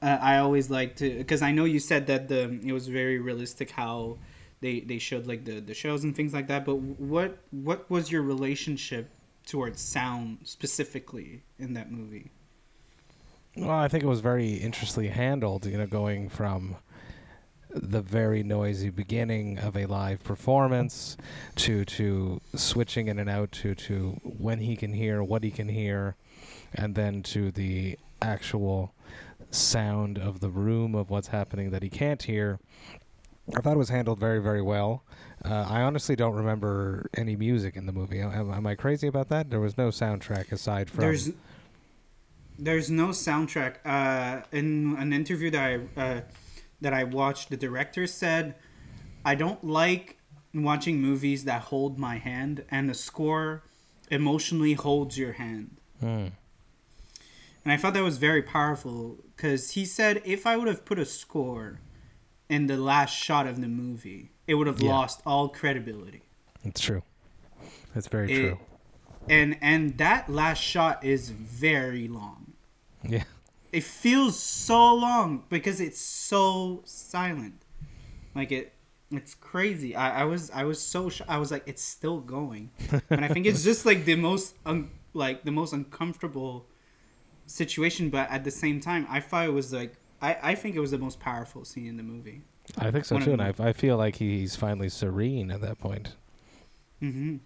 uh, I always like to because I know you said that the it was very realistic how they they showed like the the shows and things like that. But what what was your relationship towards sound specifically in that movie? Well, I think it was very interestingly handled, you know, going from the very noisy beginning of a live performance to to switching in and out to to when he can hear what he can hear and then to the actual sound of the room of what's happening that he can't hear. I thought it was handled very, very well. Uh, I honestly don't remember any music in the movie. Am, am I crazy about that? There was no soundtrack aside from. There's there's no soundtrack. Uh, in an interview that I uh, that I watched, the director said, "I don't like watching movies that hold my hand, and the score emotionally holds your hand." Mm. And I thought that was very powerful because he said if I would have put a score in the last shot of the movie, it would have Yeah. lost all credibility. It's true. It's very It- true. And and that last shot is very long. Yeah. It feels so long because it's so silent. Like it it's crazy. I, I was I was so sh- I was like it's still going. and I think it's just like the most un- like the most uncomfortable situation but at the same time I thought it was like I, I think it was the most powerful scene in the movie. I think so One too, and. I, I feel like he's finally serene at that point. Mm-hmm.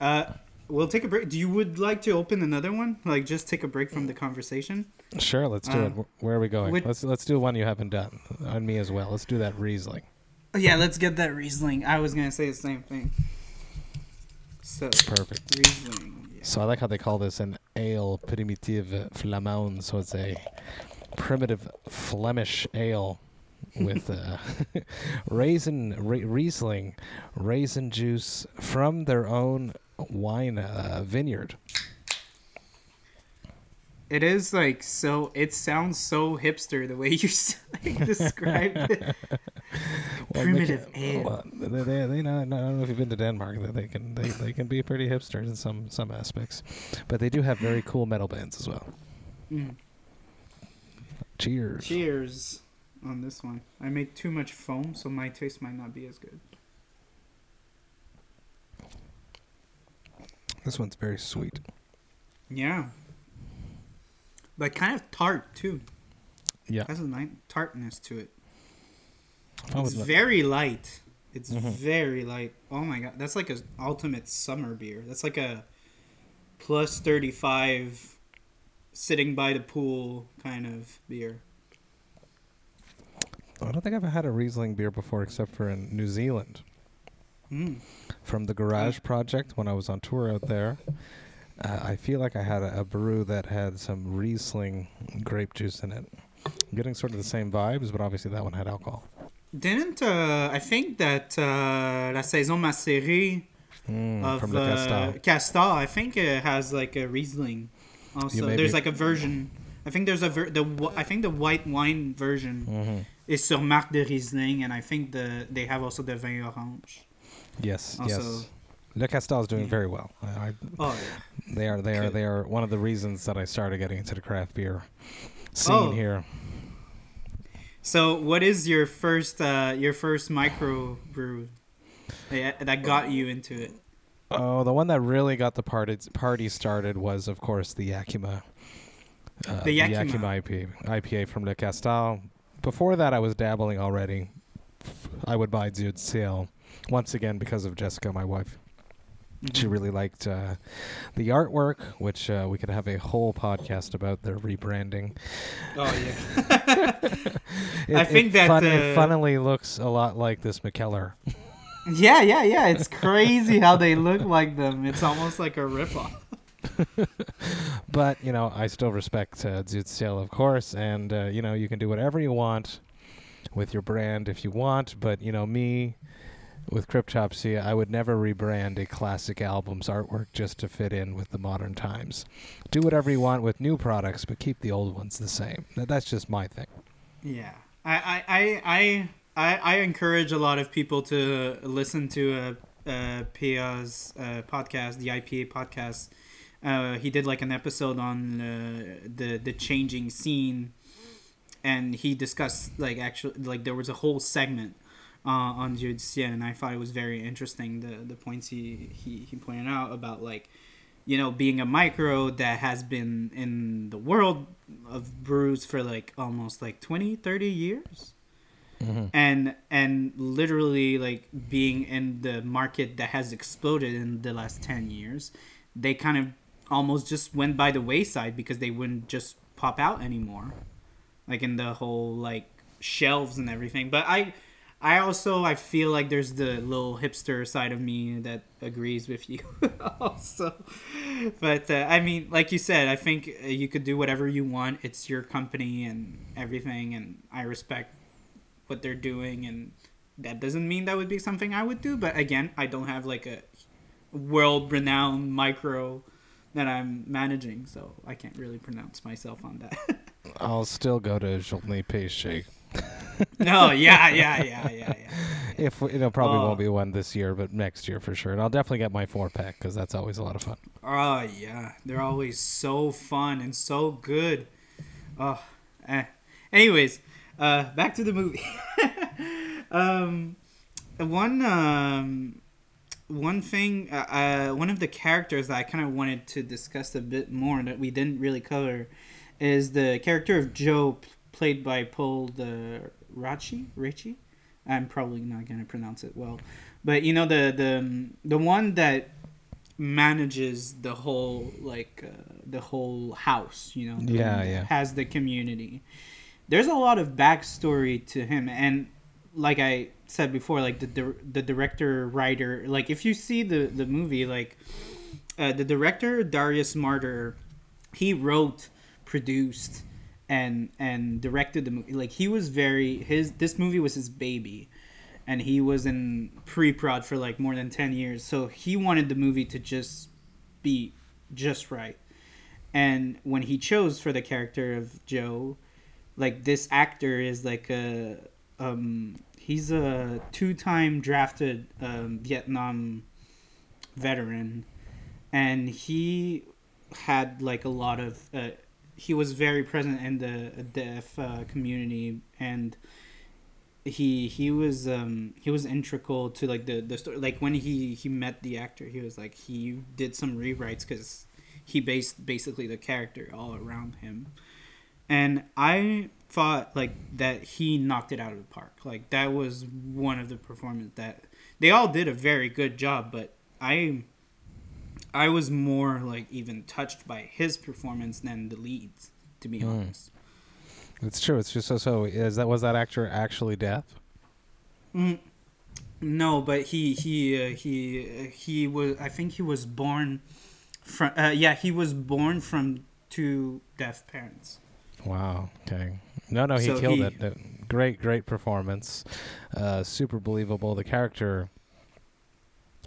Uh, we'll take a break. Do you would like to open another one? Like just take a break from the conversation? Sure, let's do Uh, it. Where are we going? let's let's do one you haven't done on me as well. Let's do that Riesling. Oh, yeah, let's get that Riesling. I was gonna say the same thing. So Perfect. Riesling. Yeah. So I like how they call this an ale primitive flamand. So it's a primitive Flemish ale with uh, raisin ra- Riesling, raisin juice from their own wine uh, vineyard. It is like so. It sounds so hipster the way you like, described it. Well, Primitive they, ale. Well, they, they, they know, I don't know if you've been to Denmark. They can they, they can be pretty hipster in some some aspects, but they do have very cool metal bands as well. Mm. Cheers. Cheers on this one. I made too much foam, so my taste might not be as good. This one's very sweet. Yeah. But kind of tart too. Yeah. Has a nice tartness to it. It's very light. It's Mhm. very light. Oh my god, that's like an ultimate summer beer. That's like a plus thirty five, sitting by the pool kind of beer. I don't think I've had a Riesling beer before, except for in New Zealand Mm. from the Garage Project when I was on tour out there. Uh, I feel like I had a, a brew that had some Riesling grape juice in it. I'm getting sort of the same vibes, but obviously that one had alcohol. Didn't uh, I think that uh, la saison macérée Mm, of Le uh, Castor, I think it has like a Riesling. Also, there's like a version. I think there's a ver- the I think the white wine version Mhm. is sur marque de Riesling, and I think the they have also the vin orange. Yes, Also- yes. Le Castor is doing very well. I, I, Oh yeah. they are, they are, they are one of the reasons that I started getting into the craft beer scene Oh. here. So, what is your first uh, your first micro brew that, got you into it? Oh, the one that really got the party party started was, of course, the Yakima. Uh, The Yakima. IPA, IPA from Le Castor. Before that, I was dabbling already. I would buy Dieu du Ciel once again because of Jessica, my wife. She Mhm. really liked uh, the artwork, which uh, we could have a whole podcast about their rebranding. Oh yeah. It, I think it that, fun- it uh, funnily looks a lot like this Mikkeller. yeah, yeah, yeah. It's crazy how they look like them. It's almost like a ripoff. But you know, I still respect uh, Ciel, of course, and uh, you know, you can do whatever you want with your brand if you want. But you know, me with Cryptopsy, I would never rebrand a classic album's artwork just to fit in with the modern times. Do whatever you want with new products, but keep the old ones the same. That's just my thing. Yeah, I, I, I, I, I, encourage a lot of people to listen to uh, uh, Pia's uh, podcast, the IPA podcast. Uh, he did like an episode on uh, the the changing scene, and he discussed like actually like there was a whole segment uh, on Dieu du and I thought it was very interesting the the points he, he he pointed out about like you know being a micro that has been in the world of brews for like almost like 20 30 years. And and literally like being in the market that has exploded in the last 10 years they kind of almost just went by the wayside because they wouldn't just pop out anymore. Like in the whole like shelves and everything. But i I also I feel like there's the little hipster side of me that agrees with you also. But uh, I mean, like you said, I think you could do whatever you want. It's your company and everything, and I respect what they're doing, and that doesn't mean that would be something I would do. But again, I don't have like a world-renowned micro that I'm managing, so I can't really pronounce myself on that. I'll still go to Journée Péché. no, yeah, yeah, yeah, yeah, yeah. If know, probably Oh. won't be one this year, but next year for sure. And I'll definitely get my four pack because that's always a lot of fun. Oh yeah, they're always so fun and so good. Oh, eh. Anyways, uh, back to the movie. um, one um, one thing, uh, uh, one of the characters that I kind of wanted to discuss a bit more that we didn't really cover is the character of Joe, played by Paul the Raci. Raci. I'm probably not gonna pronounce it well, but you know the the the one that manages the whole like uh, the whole house you know Yeah, yeah. has the community there's a lot of backstory to him and like i said before like the dir- the director writer like if you see the the movie like uh, the director Darius Marder he wrote produced and and directed the movie. Like he was very his this movie was his baby. And he was in pre-prod for like more than 10 years. So he wanted the movie to just be just right. And when he chose for the character of joe like this actor is like a um he's a two-time drafted um, vietnam veteran. And he had like a lot of uh, he was very present in the deaf uh, community and he he was um he was integral to like the the story like when he he met the actor he was like he did some rewrites because he based basically the character all around him. And i thought like that he knocked it out of the park. Like that was one of the performance that they all did a very good job but i i was more like even touched by his performance than the leads to be Hmm. honest It's true. It's just so. So is that was that actor actually deaf? Mm, no, but he he uh, he uh, he was. I think he was born from. Uh, yeah, he was born from two deaf parents. Wow. Okay. No, no, he So killed he- it. Great, great performance. Uh, super believable. The character,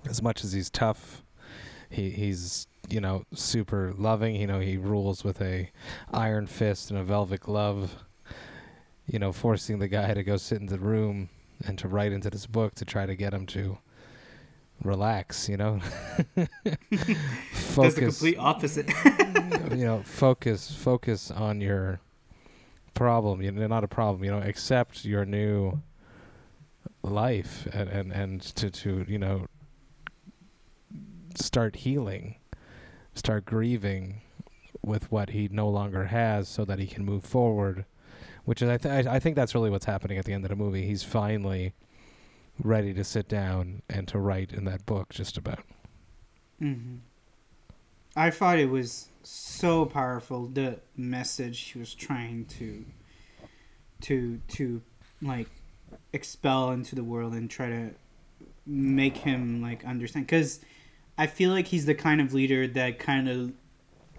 as much as he's tough, he he's you know super loving. You know he rules with a iron fist and a velvet glove. You know, forcing the guy to go sit in the room and to write into this book to try to get him to relax. You know, That's the complete opposite. you know, focus focus on your problem. You know, not a problem. You know, accept your new life and and, and to to you know start healing, start grieving with what he no longer has, so that he can move forward. Which is, I, th- I think that's really what's happening at the end of the movie. He's finally ready to sit down and to write in that book, just about. hmm I thought it was so powerful the message he was trying to to to like expel into the world and try to make him like understand cuz I feel like he's the kind of leader that kind of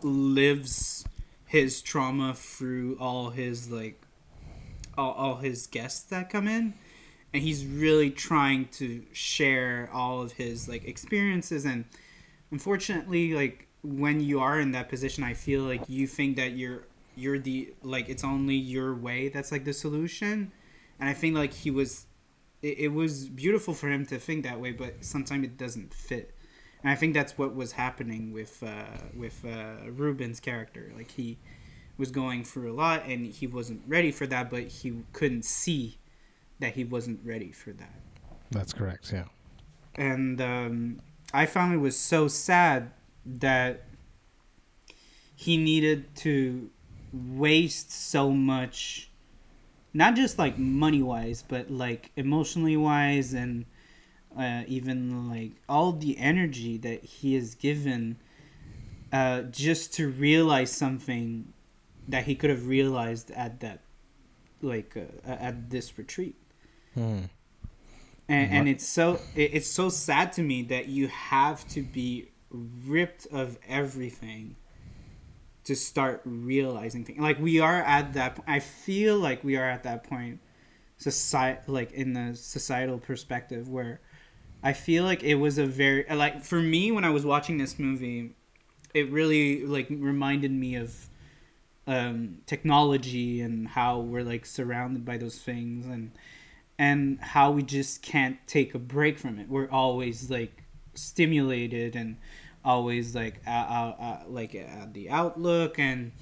lives his trauma through all his like all, all his guests that come in. And he's really trying to share all of his like experiences. And unfortunately like when you are in that position i feel like you think that you're you're the like it's only your way that's like the solution. And i think like he was it, it was beautiful for him to think that way but sometimes it doesn't fit and i think that's what was happening with uh with uh ruben's character like he was going through a lot and he wasn't ready for that but he couldn't see that he wasn't ready for that That's correct. Yeah. and um, I found it was so sad that he needed to waste so much, not just like money wise, but like emotionally wise, and uh, even like all the energy that he has given uh, just to realize something that he could have realized at that like uh, at this retreat Hmm. and, and it's so it, it's so sad to me that you have to be ripped of everything to start realizing things like we are at that i feel like we are at that point society like in the societal perspective where i feel like it was a very like for me when i was watching this movie it really like reminded me of um, technology and how we're like surrounded by those things and and how we just can't take a break from it. We're always like stimulated and always like uh, uh, uh, like at the outlook and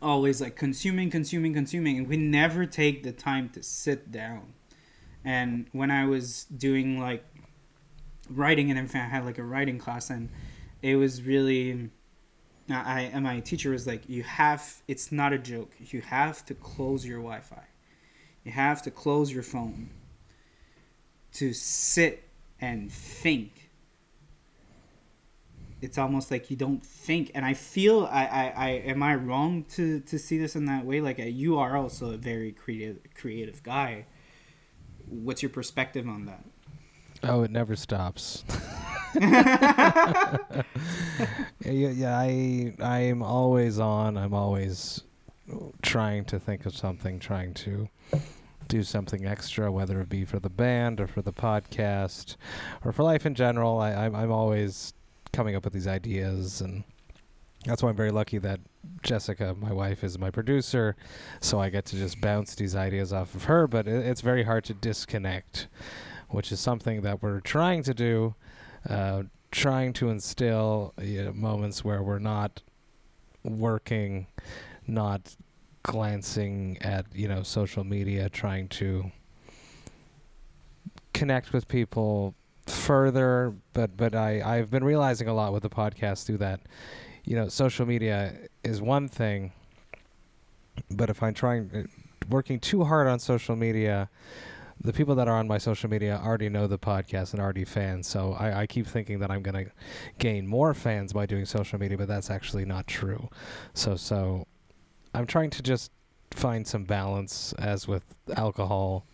always like consuming, consuming, consuming, and we never take the time to sit down. And when I was doing like writing and everything, I had like a writing class, and it was really. I and my teacher was like, "You have. It's not a joke. You have to close your Wi-Fi." You have to close your phone to sit and think. It's almost like you don't think, and I feel I, I, I am I wrong to to see this in that way? Like uh, you are also a very creative creative guy. What's your perspective on that? Oh, it never stops. yeah, yeah, I I'm always on. I'm always trying to think of something, trying to do something extra, whether it be for the band or for the podcast or for life in general. I, I'm, I'm always coming up with these ideas, and that's why I'm very lucky that Jessica, my wife, is my producer, so I get to just bounce these ideas off of her. But it, it's very hard to disconnect, which is something that we're trying to do, uh, trying to instill you know, moments where we're not working not glancing at you know social media trying to connect with people further but but I I've been realizing a lot with the podcast through that you know social media is one thing but if I'm trying uh, working too hard on social media the people that are on my social media already know the podcast and already fans. So I, I keep thinking that I'm going to gain more fans by doing social media, but that's actually not true. So so I'm trying to just find some balance as with alcohol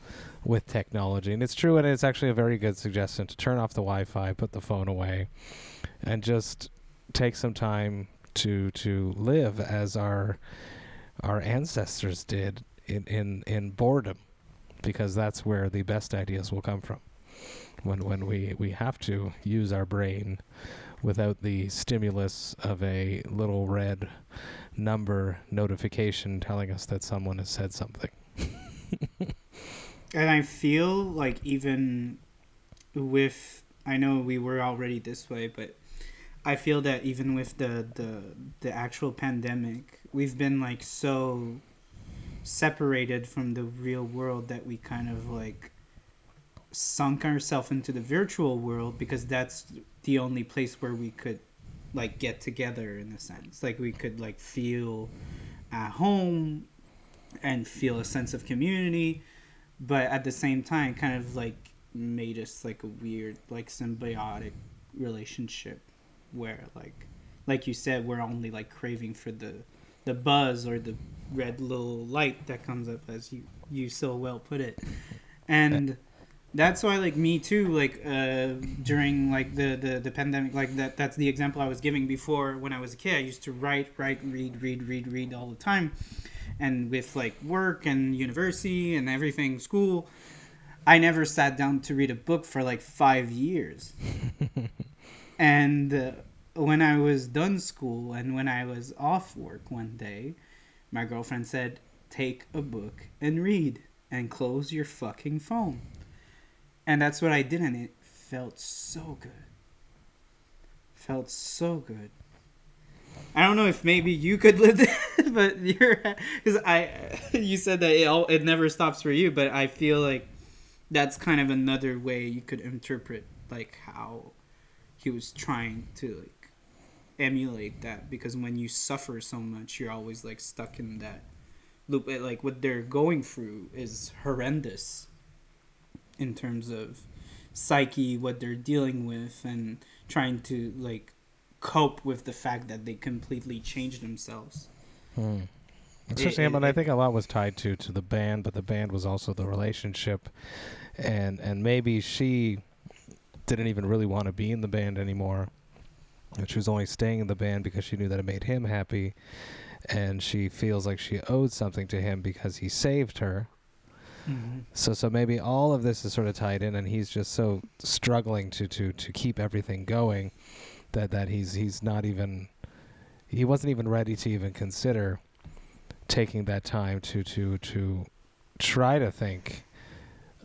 with technology and it's true and it's actually a very good suggestion to turn off the wi-fi put the phone away and just take some time to to live as our our ancestors did in in in boredom because that's where the best ideas will come from when when we we have to use our brain without the stimulus of a little red number notification telling us that someone has said something. and I feel like even with I know we were already this way, but I feel that even with the the the actual pandemic, we've been like so separated from the real world that we kind of like sunk ourselves into the virtual world because that's the only place where we could like get together in a sense. Like we could like feel at home and feel a sense of community but at the same time kind of like made us like a weird like symbiotic relationship where like like you said we're only like craving for the the buzz or the red little light that comes up as you you so well put it. And that's why like me too like uh during like the, the the pandemic like that that's the example i was giving before when i was a kid. I used to write write read read read read all the time. And with like work and university and everything school i never sat down to read a book for like five years and when i was done school and when i was off work one day my girlfriend said take a book and read and close your fucking phone and that's what I did, and it felt so good. Felt so good. I don't know if maybe you could live this, but you're because I you said that it all it never stops for you, but I feel like that's kind of another way you could interpret like how he was trying to like emulate that because when you suffer so much, you're always like stuck in that loop. Like what they're going through is horrendous in terms of psyche, what they're dealing with, and trying to like cope with the fact that they completely changed themselves. Hmm. Especially, it, it, I think a lot was tied to to the band, but the band was also the relationship and and maybe she didn't even really want to be in the band anymore. But she was only staying in the band because she knew that it made him happy, and she feels like she owed something to him because he saved her. Mm-hmm. So so maybe all of this is sort of tied in, and he's just so struggling to to to keep everything going that that he's he's not even he wasn't even ready to even consider taking that time to to to try to think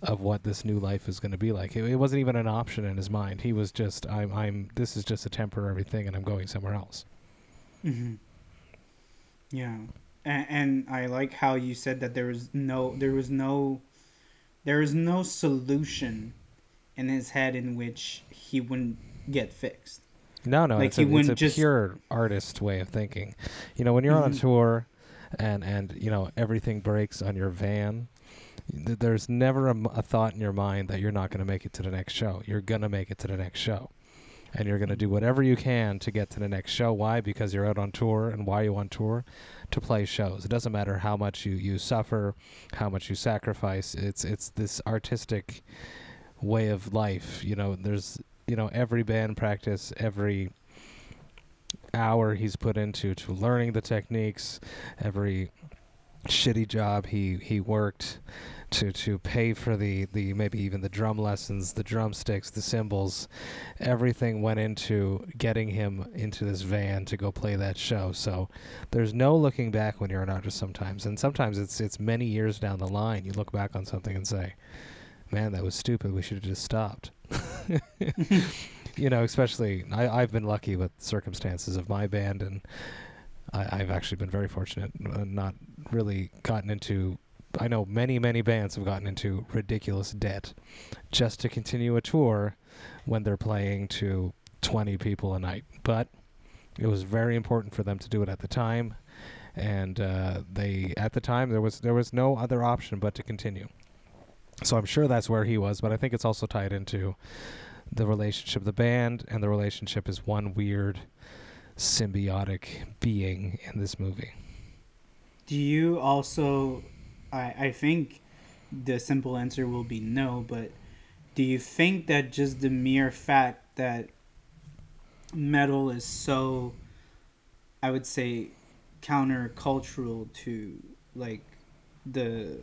of what this new life is going to be like. It, it wasn't even an option in his mind. He was just I'm I'm this is just a temporary thing, and I'm going somewhere else. Mm-hmm. Yeah, and, and I like how you said that there was no, there was no, there was no solution in his head in which he wouldn't get fixed. No, no, Like, it's he a, wouldn't a just- pure artist way of thinking. You know, when you're on a tour, and and you know everything breaks on your van, there's never a thought in your mind that you're not going to make it to the next show. You're gonna make it to the next show, and you're gonna do whatever you can to get to the next show. Why? Because you're out on tour, and why are you on tour? To play shows. It doesn't matter how much you you suffer, how much you sacrifice. It's it's this artistic way of life. You know, there's you know every band practice, every hour he's put into to learning the techniques, every shitty job he he worked to to pay for the the maybe even the drum lessons, the drumsticks, the cymbals, everything went into getting him into this van to go play that show. So there's no looking back when you're an artist sometimes, and sometimes it's it's many years down the line. You look back on something and say, "Man, that was stupid. We should have just stopped." you know, especially I, I've been lucky with circumstances of my band, and I, I've actually been very fortunate, uh, not really gotten into. I know many, many bands have gotten into ridiculous debt just to continue a tour when they're playing to 20 people a night. But it was very important for them to do it at the time, and uh, they at the time there was there was no other option but to continue. So I'm sure that's where he was, but I think it's also tied into the relationship of the band and the relationship is one weird symbiotic being in this movie. Do you also? I I think the simple answer will be no, but do you think that just the mere fact that metal is so, I would say, countercultural to like the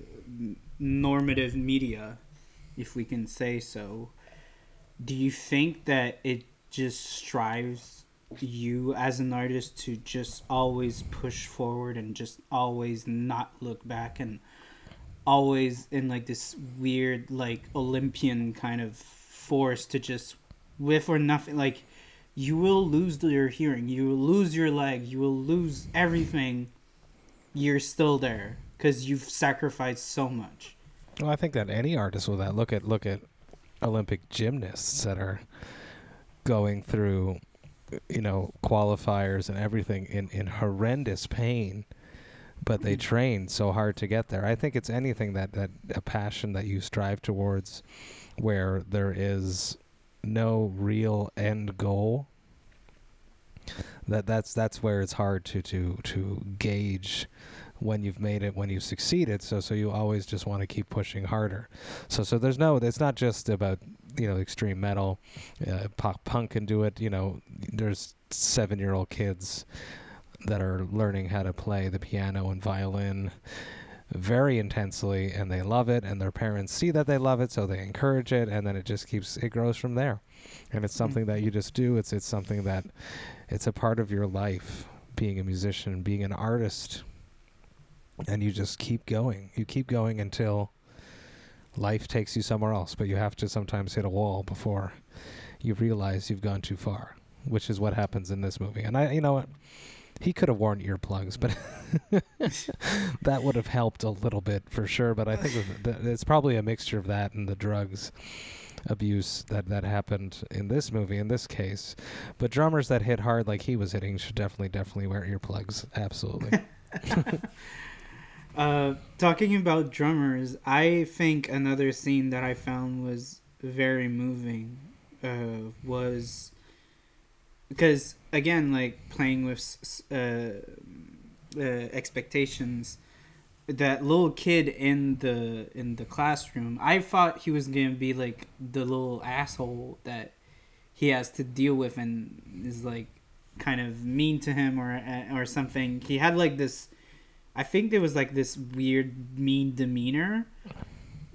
normative media, if we can say so, do you think that it just strives you as an artist to just always push forward and just always not look back and always in like this weird like olympian kind of force to just with or nothing. Like you will lose your hearing. You will lose your leg. You will lose everything. You're still there because you've sacrificed so much. Well, I think that any artist will that look at look at Olympic gymnasts that are going through you know qualifiers and everything in in horrendous pain but they Mhm. train so hard to get there. I think it's anything that that a passion that you strive towards where there is no real end goal that that's that's where it's hard to to to gauge when you've made it when you've succeeded. So so you always just want to keep pushing harder. So so there's no it's not just about you know extreme metal uh, pop punk can do it you know. There's 7 year old kids that are learning how to play the piano and violin very intensely and they love it and their parents see that they love it so they encourage it and then it just keeps it grows from there. And it's something that you just do. It's it's something that it's a part of your life being a musician being an artist and you just keep going. You keep going until life takes you somewhere else but you have to sometimes hit a wall before you realize you've gone too far which is what happens in this movie. And i you know what? He could have worn earplugs but that would have helped a little bit for sure but i think it's probably a mixture of that and the drugs abuse that that happened in this movie in this case. But drummers that hit hard like he was hitting should definitely definitely wear earplugs. Absolutely Uh, talking about drummers, I think another scene that I found was very moving uh, was because again, like playing with uh, uh, expectations. that little kid in the in the classroom. I thought he was gonna be like the little asshole that he has to deal with and is like kind of mean to him or or something. He had like this. I think there was like this weird mean demeanor.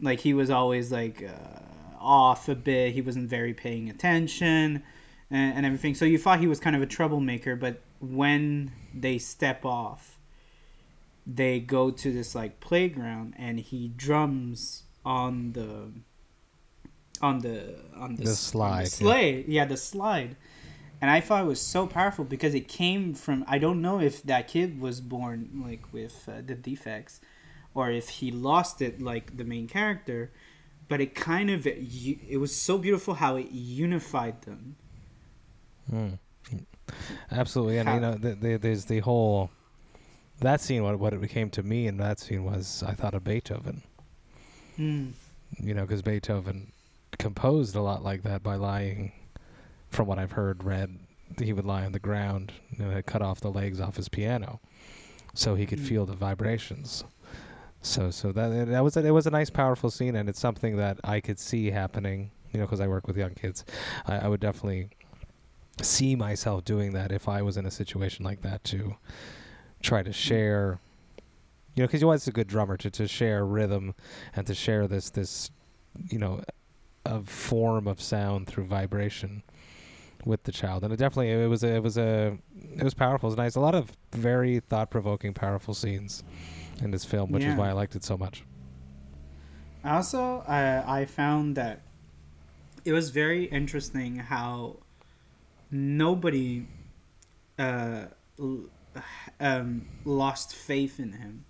Like he was always like uh, off a bit. He wasn't very paying attention and, and everything. So you thought he was kind of a troublemaker, but when they step off they go to this like playground and he drums on the on the on the, The slide, on yeah. the sleigh yeah. the slide and i thought it was so powerful because it came from i don't know if that kid was born like with uh, the defects or if he lost it like the main character but it kind of it was so beautiful how it unified them Mm. Absolutely, and How- you know, th th there's the whole that scene. What what it became to me in that scene was I thought of Beethoven. mm. You know, because Beethoven composed a lot like that by lying. From what I've heard, read, he would lie on the ground and cut off the legs off his piano, so he could Mm. feel the vibrations. So so that that was a, it was a nice powerful scene, and it's something that I could see happening. You know, because I work with young kids, I, I would definitely see myself doing that if I was in a situation like that to try to share. You know, because you want a good drummer to, to share rhythm and to share this this, you know, a form of sound through vibration with the child, and it definitely it was a, it was a it was powerful. It was nice. A lot of very thought provoking, powerful scenes in this film, which is why I liked it so much. Also, I I found that it was very interesting how nobody uh, l- um, lost faith in him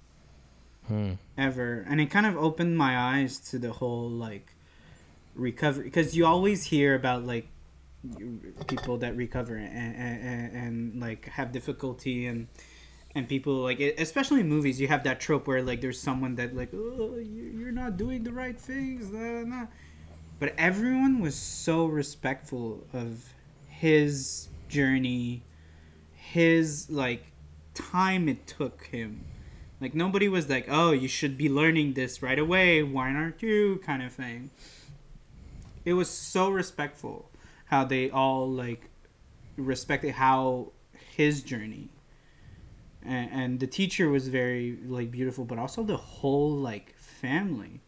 Hmm. ever, and it kind of opened my eyes to the whole like recovery because you always hear about like people that recover and, and, and, like have difficulty and and people like especially in movies you have that trope where like there's someone that like oh you- you're not doing the right things nah, nah, nah." but everyone was so respectful of his journey his like time it took him. Like nobody was like oh you should be learning this right away why aren't you? kind of thing. It was so respectful how they all like respected how his journey and, and the teacher was very like beautiful but also the whole like family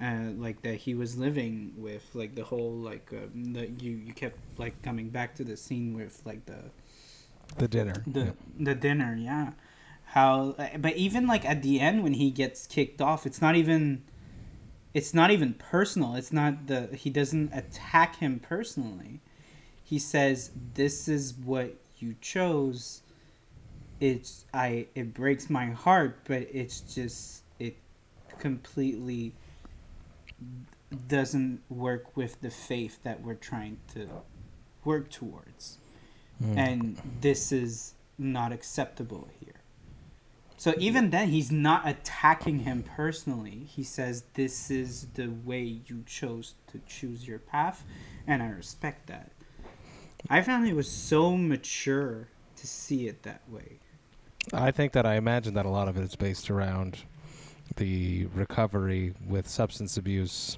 uh, like that he was living with like the whole like um, that you you kept like coming back to the scene with like the The dinner. the yeah. the dinner yeah how uh, but even like at the end when he gets kicked off it's not even it's not even personal it's not the he doesn't attack him personally he says this is what you chose it's i it breaks my heart but it's just it completely doesn't work with the faith that we're trying to work towards Mm. and this is not acceptable. So even then, he's not attacking him personally. He says, "This is the way you chose to choose your path, and I respect that." I found it was so mature to see it that way. I think that I imagine that a lot of it is based around the recovery with substance abuse,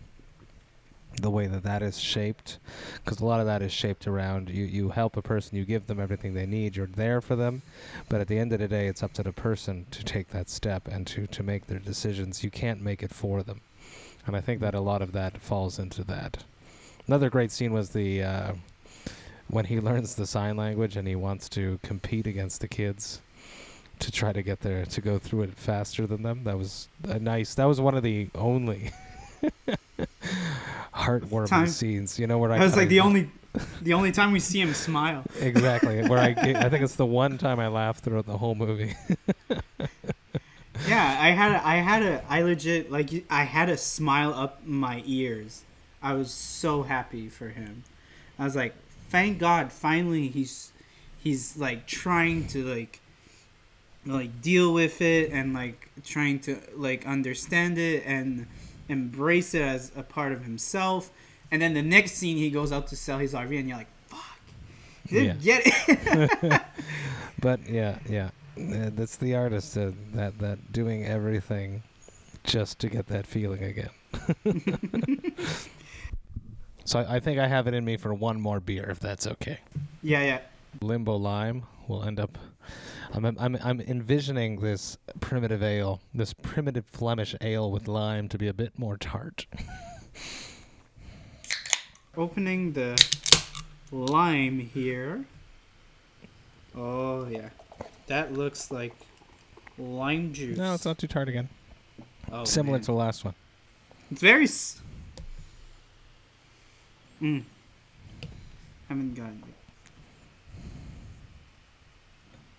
the way that that is shaped, because a lot of that is shaped around you. You help a person, you give them everything they need, you're there for them, but at the end of the day, it's up to the person to take that step and to to make their decisions. You can't make it for them, and I think that a lot of that falls into that. Another great scene was the. Uh, when he learns the sign language and he wants to compete against the kids to try to get there to go through it faster than them. That was a nice. That was one of the only heartwarming Time- scenes. You know where I That was like kinda- the only, the only time we see him smile. exactly where I. I think it's the one time I laughed throughout the whole movie. Yeah, I had, a, I had a, I legit like, I had a smile up my ears. I was so happy for him. I was like, thank God, finally he's, he's like trying to like, like deal with it and like trying to like understand it and embrace it as a part of himself. And then the next scene, he goes out to sell his RV, and you're like, fuck, didn't get it. but yeah, yeah. That's the artist uh, that that doing everything just to get that feeling again. so I, I think I have it in me for one more beer, if that's okay. Yeah, yeah. Limbo Lime will end up. I'm I'm I'm envisioning this primitive ale, this primitive Flemish ale with lime, to be a bit more tart. Opening the lime here. Oh yeah, that looks like lime juice. No, it's not too tart again. Oh, Similar man. to the last one. It's very. S- mm. Haven't gotten it.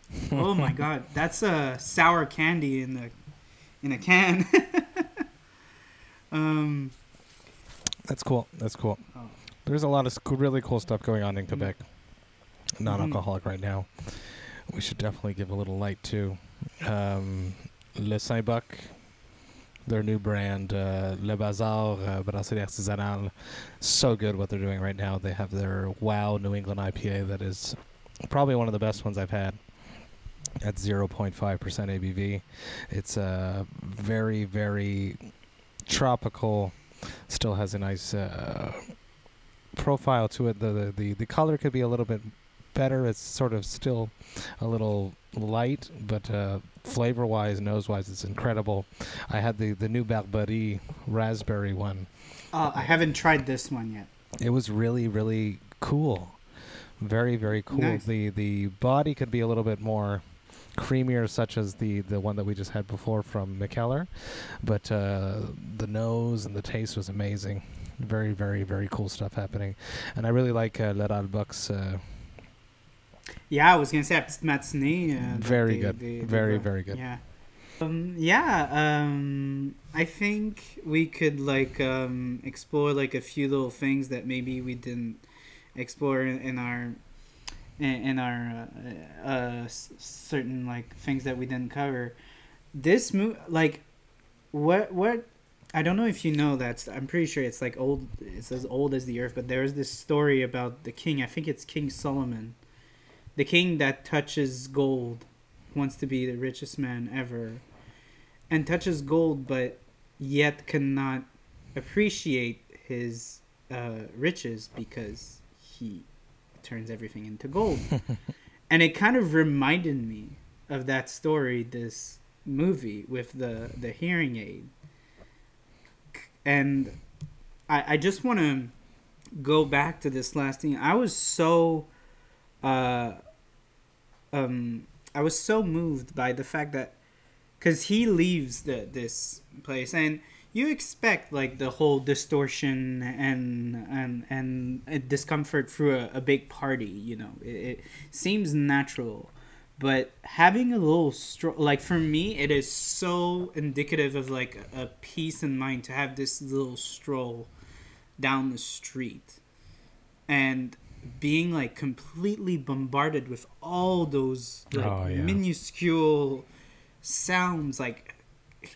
oh my god, that's a sour candy in the in a can. um. That's cool. That's cool. Oh. There's a lot of sc- really cool stuff going on in Mm. Quebec. Non-alcoholic right now. We should definitely give a little light to um, Le Saint Buc, their new brand, uh, Le Bazar uh, Brasserie Artisanale. So good what they're doing right now. They have their Wow New England IPA that is probably one of the best ones I've had. At 0.5% ABV, it's a very, very tropical. Still has a nice uh, profile to it. The, the the the color could be a little bit better. It's sort of still a little light, but uh, flavor wise, nose wise, it's incredible. I had the the new Barbarie raspberry one. Uh, I haven't tried this one yet. It was really really cool. Very very cool. Nice. The the body could be a little bit more creamier such as the the one that we just had before from Mikkeller but uh, the nose and the taste was amazing very very very cool stuff happening and I really like uh, Le Buck's uh, Yeah, I was gonna say Matinée. Uh, Very they- good. they- they Very, very good. Yeah. Um, yeah. Um, I think we could like um, explore like a few little things that maybe we didn't explore in, in our in, in our uh, uh, certain like things that we didn't cover. This movie, like, what what I don't know if you know that. I'm pretty sure it's like old. It's as old as the earth. But there's this story about the king. I think it's King Solomon, the king that touches gold, wants to be the richest man ever, and touches gold, but yet cannot appreciate his uh, riches because he turns everything into gold. and it kind of reminded me of that story. This movie with the the hearing aid and I, I just want to go back to this last thing. I was so, uh, um, I was so moved by the fact that, because he leaves the this place and you expect like the whole distortion and and and discomfort through a, a big party. You know, it, it seems natural. But having a little stroll, like for me, it is so indicative of like a, a peace in mind to have this little stroll down the street and being like completely bombarded with all those like Oh, yeah. minuscule sounds like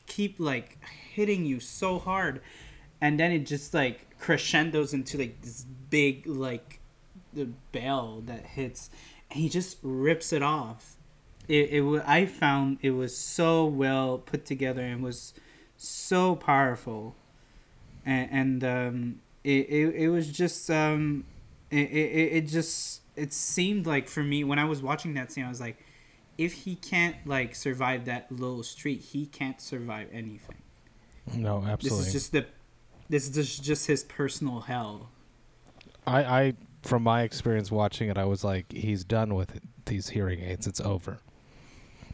keep like hitting you so hard. And then it just like crescendos into like this big like the bell that hits. And he just rips it off. It, it i found it was so well put together and was so powerful. And, and um it, it, it was just um it, it, it just it seemed like for me when i was watching that scene i was like if he can't like survive that little street he can't survive anything no absolutely this is just the this is just, his personal hell. I, I from my experience watching it I was like he's done with it, these hearing aids. It's over.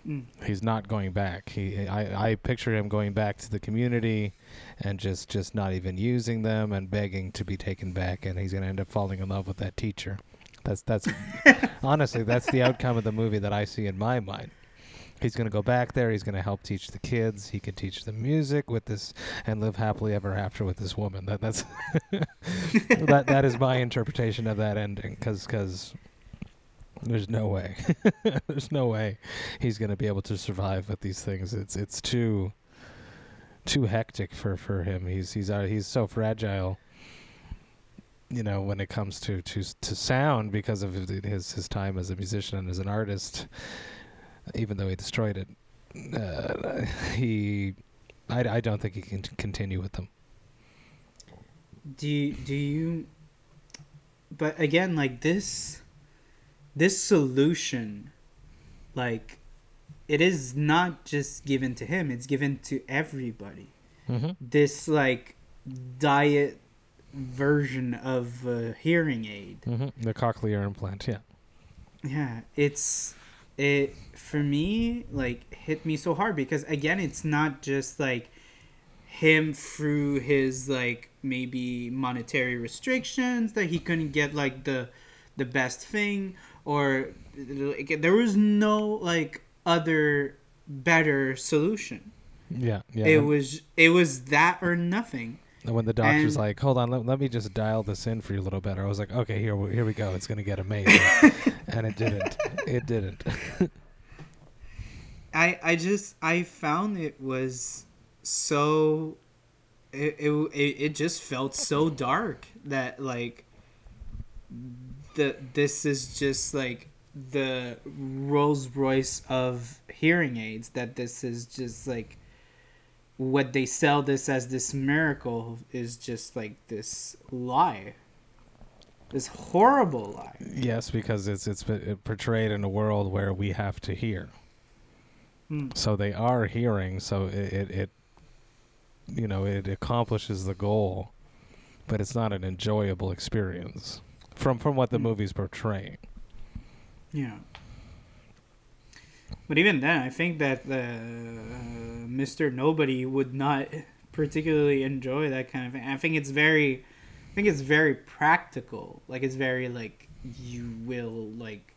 Mm. he's not going back. He I, I picture him going back to the community and just just not even using them and begging to be taken back and he's going to end up falling in love with that teacher. That's that's honestly that's the outcome of the movie that I see in my mind he's going to go back there. He's going to help teach the kids. He can teach them music with this and live happily ever after with this woman. That that's that that is my interpretation of that ending because there's no way. There's no way he's going to be able to survive with these things. It's it's too too hectic for for him. He's he's uh, he's so fragile you know when it comes to to to sound because of his his time as a musician and as an artist even though he destroyed it. Uh, he, I, I don't think he can continue with them. Do you, do you? But again, like this, this solution, like, it is not just given to him; it's given to everybody. Mm-hmm. This like diet version of a hearing aid. Mm-hmm. The cochlear implant, yeah. Yeah, it's it for me like hit me so hard because again, it's not just like him through his like maybe monetary restrictions that he couldn't get like the the best thing or like, there was no like other better solution. Yeah, yeah. It was it was that or nothing. And when the doctor's And- like, "Hold on, let, let me just dial this in for you a little better," I was like, "Okay, here, we- here we go. It's gonna get amazing," and it didn't. It didn't. I I just I found it was so it it it, it just felt so dark that like the this is just like the Rolls Royce of hearing aids that this is just like what they sell this as this miracle is just like this lie this horrible lie yes, because it's it's portrayed in a world where we have to hear. Hmm. So they are hearing. So it, it it you know it accomplishes the goal, but it's not an enjoyable experience from from what the Hmm. movie's portraying. Yeah. But even then, I think that uh, Mr. Nobody would not particularly enjoy that kind of thing. I think it's very, I think it's very practical. Like it's very like you will like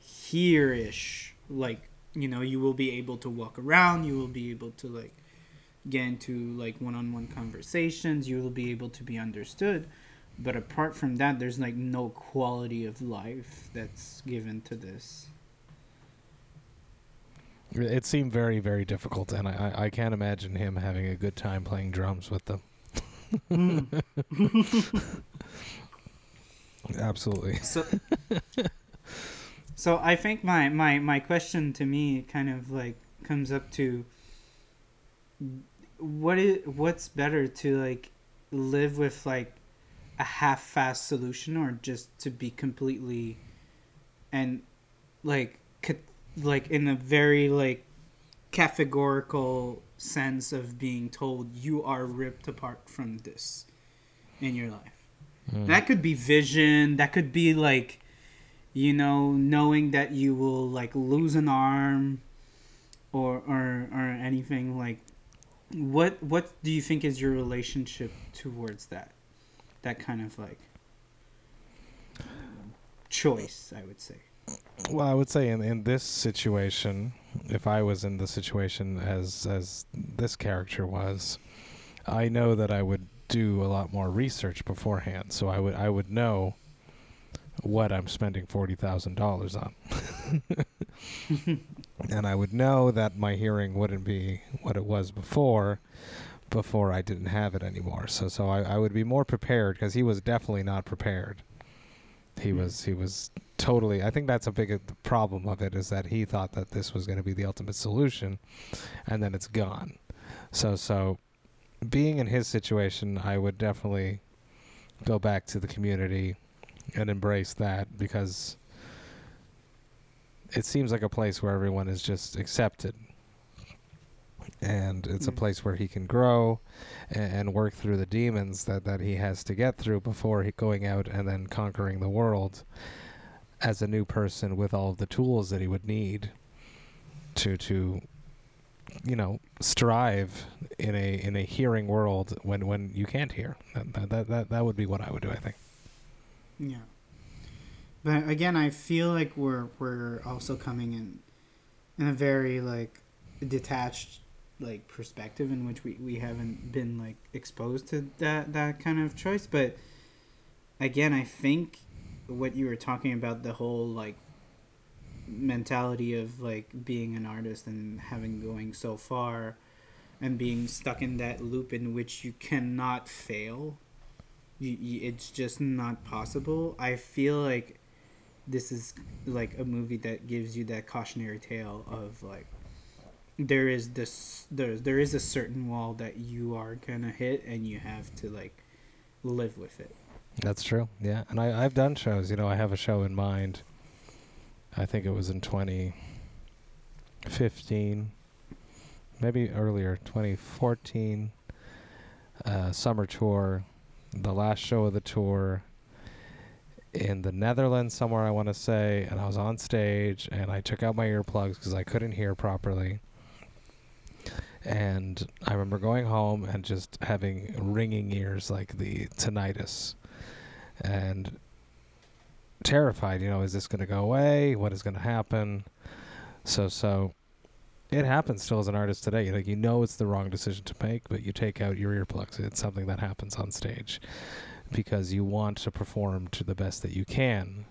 hear-ish. Like you know, you will be able to walk around. You will be able to like get into like one-on-one conversations. You will be able to be understood. But apart from that, there's like no quality of life that's given to this. It seemed very very difficult, and I I, I can't imagine him having a good time playing drums with them. Hmm. Absolutely. So, so I think my, my, my question to me kind of like comes up to what is what's better to like live with like a half-fast solution or just to be completely and like ca- like in a very like categorical sense of being told you are ripped apart from this in your life Mm. that could be vision. That could be like, you know, knowing that you will like lose an arm, or or or anything like. What what do you think is your relationship towards that? That kind of like choice, I would say. Well, I would say in, in this situation, if I was in the situation as as this character was, I know that I would do a lot more research beforehand. So I would I would know what I'm spending forty thousand dollars on, and I would know that my hearing wouldn't be what it was before, before I didn't have it anymore. So so I, I would be more prepared because he was definitely not prepared. He was he was totally i think that's a big uh, problem of it is that he thought that this was going to be the ultimate solution and then it's gone. So so being in his situation i would definitely go back to the community and embrace that because it seems like a place where everyone is just accepted and it's a Mm. place where he can grow and, and work through the demons that, that he has to get through before he going out and then conquering the world as a new person with all of the tools that he would need to to you know strive in a in a hearing world when when you can't hear that that that, that, that would be what I would do I think Yeah. But again, I feel like we're we're also coming in in a very like detached like perspective in which we, we haven't been like exposed to that that kind of choice. But again, I think what you were talking about the whole like mentality of like being an artist and having going so far and being stuck in that loop in which you cannot fail you, you, it's just not possible i feel like this is like a movie that gives you that cautionary tale of like there is this there there is a certain wall that you are gonna hit and you have to like live with it. That's true. Yeah, and I I've done shows. You know, I have a show in mind. I think it was in 2015, maybe earlier, 2014. Uh, summer tour, the last show of the tour in the Netherlands somewhere I want to say, and I was on stage and I took out my earplugs because I couldn't hear properly. And I remember going home and just having ringing ears like the tinnitus and terrified, you know, is this going to go away? What is going to happen? So, so it happens still as an artist today. You know, you know it's the wrong decision to make, but you take out your earplugs. It's something that happens on stage because you want to perform to the best that you can,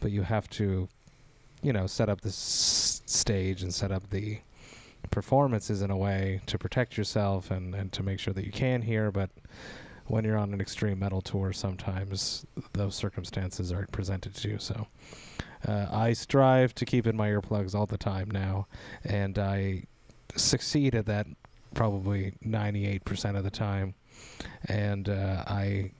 but you have to, you know, set up the s- stage and set up the performances in a way to protect yourself and, and to make sure that you can hear. But when you're on an extreme metal tour, sometimes those circumstances aren't presented to you. So uh, I strive to keep in my earplugs all the time now, and I succeed at that probably 98% of the time. And uh, I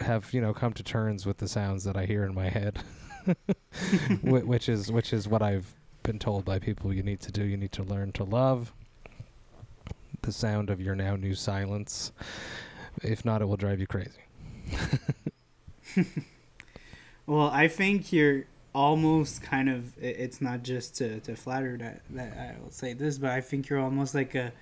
have you know come to terms with the sounds that I hear in my head, which is which is what I've been told by people you need to do. You need to learn to love the sound of your now new silence. If not, it will drive you crazy. Well, I think you're almost kind of. It's not just to, to flatter that that I will say this, but I think you're almost like a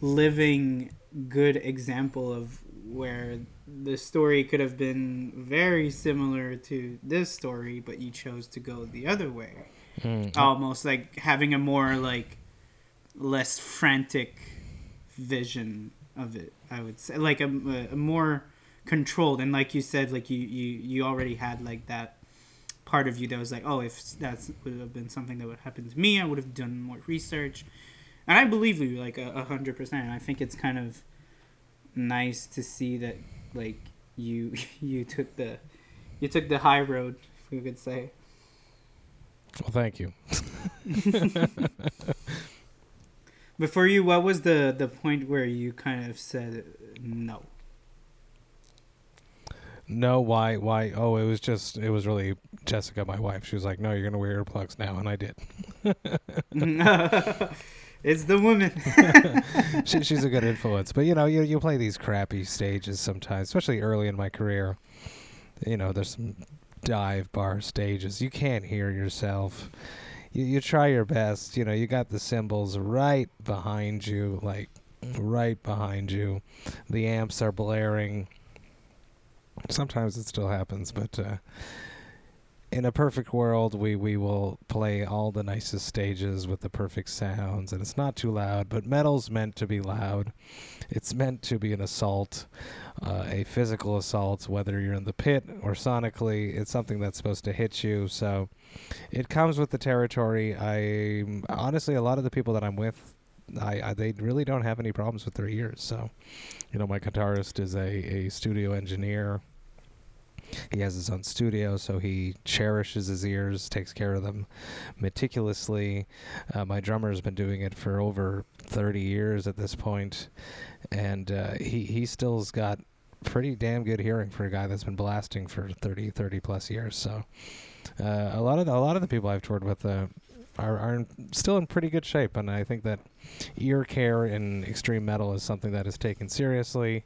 living good example of where the story could have been very similar to this story, but you chose to go the other way. Mm. Almost like having a more like less frantic vision of it. I would say like a, a more controlled and like you said like you you you already had like that part of you that was like oh if that would have been something that would happen to me i would have done more research and i believe you like a, hundred percent i think it's kind of nice to see that like you you took the you took the high road if we could say Well, thank you. Before you what was the the point where you kind of said no No, why? Why? Oh, it was just, it was really Jessica, my wife. She was like, no, you're going to wear earplugs now. And I did. it's the woman she, she's a good influence. But, you know, you, you play these crappy stages sometimes, especially early in my career. You know, there's some dive bar stages. You can't hear yourself. You, you try your best. You know, you got the cymbals right behind you, like right behind you. The amps are blaring. Sometimes it still happens, but uh, in a perfect world, we, we will play all the nicest stages with the perfect sounds, and it's not too loud. But metal's meant to be loud. It's meant to be an assault, uh, a physical assault, whether you're in the pit or sonically. It's something that's supposed to hit you. So it comes with the territory. I honestly, a lot of the people that I'm with, I, I they really don't have any problems with their ears. So, you know, my guitarist is a, a studio engineer. He has his own studio, so he cherishes his ears, takes care of them meticulously. Uh, my drummer has been doing it for over 30 years at this point, and uh, he he still's got pretty damn good hearing for a guy that's been blasting for 30 30 plus years. So uh, a lot of the, a lot of the people I've toured with uh, are are in, still in pretty good shape, and I think that ear care in extreme metal is something that is taken seriously.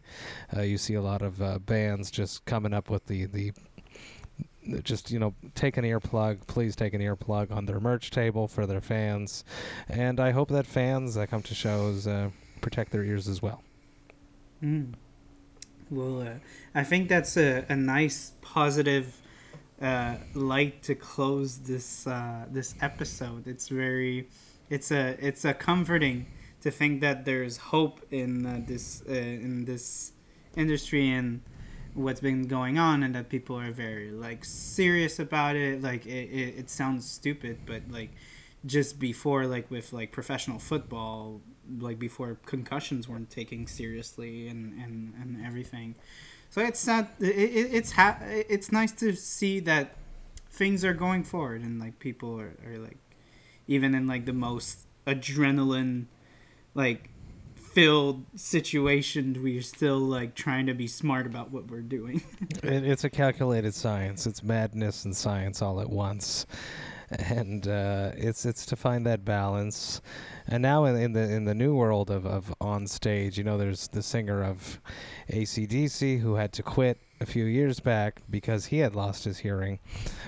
Uh, you see a lot of uh, bands just coming up with the the just you know take an earplug please take an earplug on their merch table for their fans and i hope that fans that come to shows uh, protect their ears as well Mm. Well, uh, I think that's a, a nice positive uh, light to close this uh, this episode. It's very, it's a it's a comforting to think that there's hope in uh, this uh, in this industry and what's been going on, and that people are very like serious about it. Like it, it, it sounds stupid, but like just before like with like professional football like before concussions weren't taken seriously and and, and everything so it's not it, it, it's ha- it's nice to see that things are going forward and like people are, are like even in like the most adrenaline like filled situation we're still like trying to be smart about what we're doing. It, it's a calculated science. It's madness and science all at once and uh, it's it's to find that balance. And now in, in, the in the new world of, of on stage, you know, there's the singer of ACDC who had to quit a few years back because he had lost his hearing.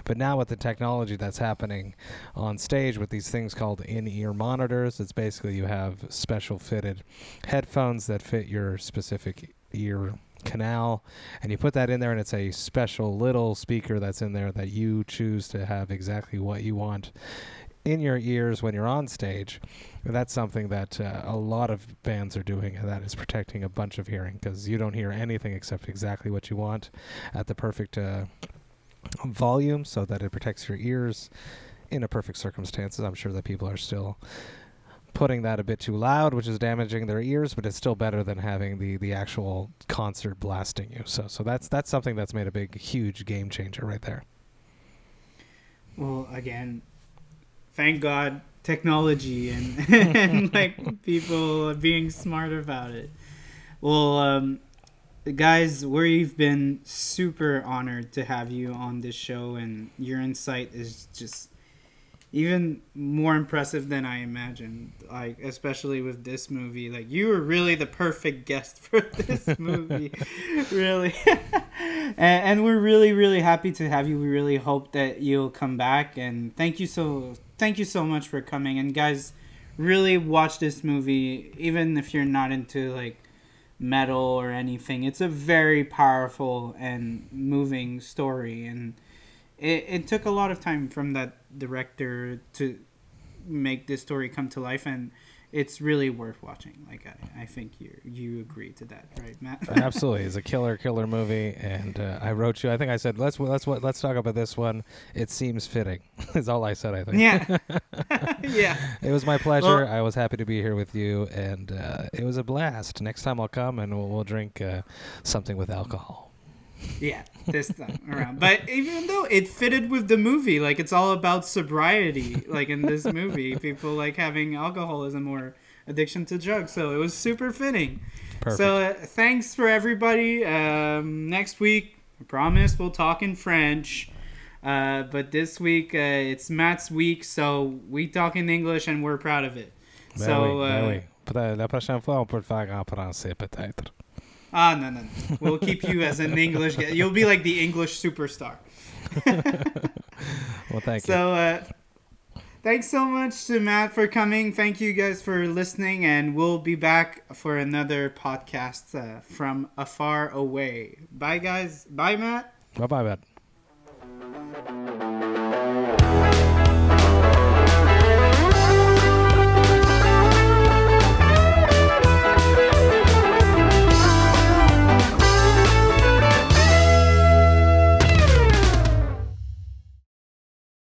But now with the technology that's happening on stage with these things called in-ear monitors, it's basically you have special fitted headphones that fit your specific ear canal and you put that in there and it's a special little speaker that's in there that you choose to have exactly what you want in your ears when you're on stage. That's something that uh, a lot of bands are doing, and that is protecting a bunch of hearing because you don't hear anything except exactly what you want at the perfect uh, volume so that it protects your ears in a perfect circumstances. I'm sure that people are still putting that a bit too loud, which is damaging their ears, but it's still better than having the the actual concert blasting you. So so that's that's something that's made a big huge game changer right there. Well, again, thank God technology and and like people being smart about it. Well, um, guys, we've been super honored to have you on this show, and your insight is just even more impressive than I imagined. Like especially with this movie, like you were really the perfect guest for this movie, really. and, and, we're really really happy to have you. We really hope that you'll come back and thank you so thank you so much for coming. And guys, really watch this movie even if you're not into like metal or anything. It's a very powerful and moving story and it, it took a lot of time from that director to make this story come to life and it's really worth watching. Like i, I think you you agree to that right matt? Absolutely. It's a killer killer movie and uh, i wrote you i think i said let's let's let's talk about this one. It seems fitting is all i said i think. Yeah. Yeah. It was my pleasure. Well, i was happy to be here with you and uh, it was a blast. Next time i'll come and we'll, we'll drink uh, something with alcohol yeah, this time around. But even though it fitted with the movie, like it's all about sobriety, like in this movie, people like having alcoholism or addiction to drugs. So it was super fitting. Perfect. So uh, thanks for everybody. Um, next week, I promise we'll talk in French. Uh, but this week uh, it's Matt's week, so we talk in English and we're proud of it. Ben so, oui, ben oui. La prochaine fois, on peut le faire en français peut-être. Ah, no, no, no. We'll keep you as an English guy. You'll be like the English superstar. well, thank you. So, uh, thanks so much to Matt for coming. Thank you guys for listening, and we'll be back for another podcast uh, from afar away. Bye, guys. Bye, Matt. Bye, bye, Matt.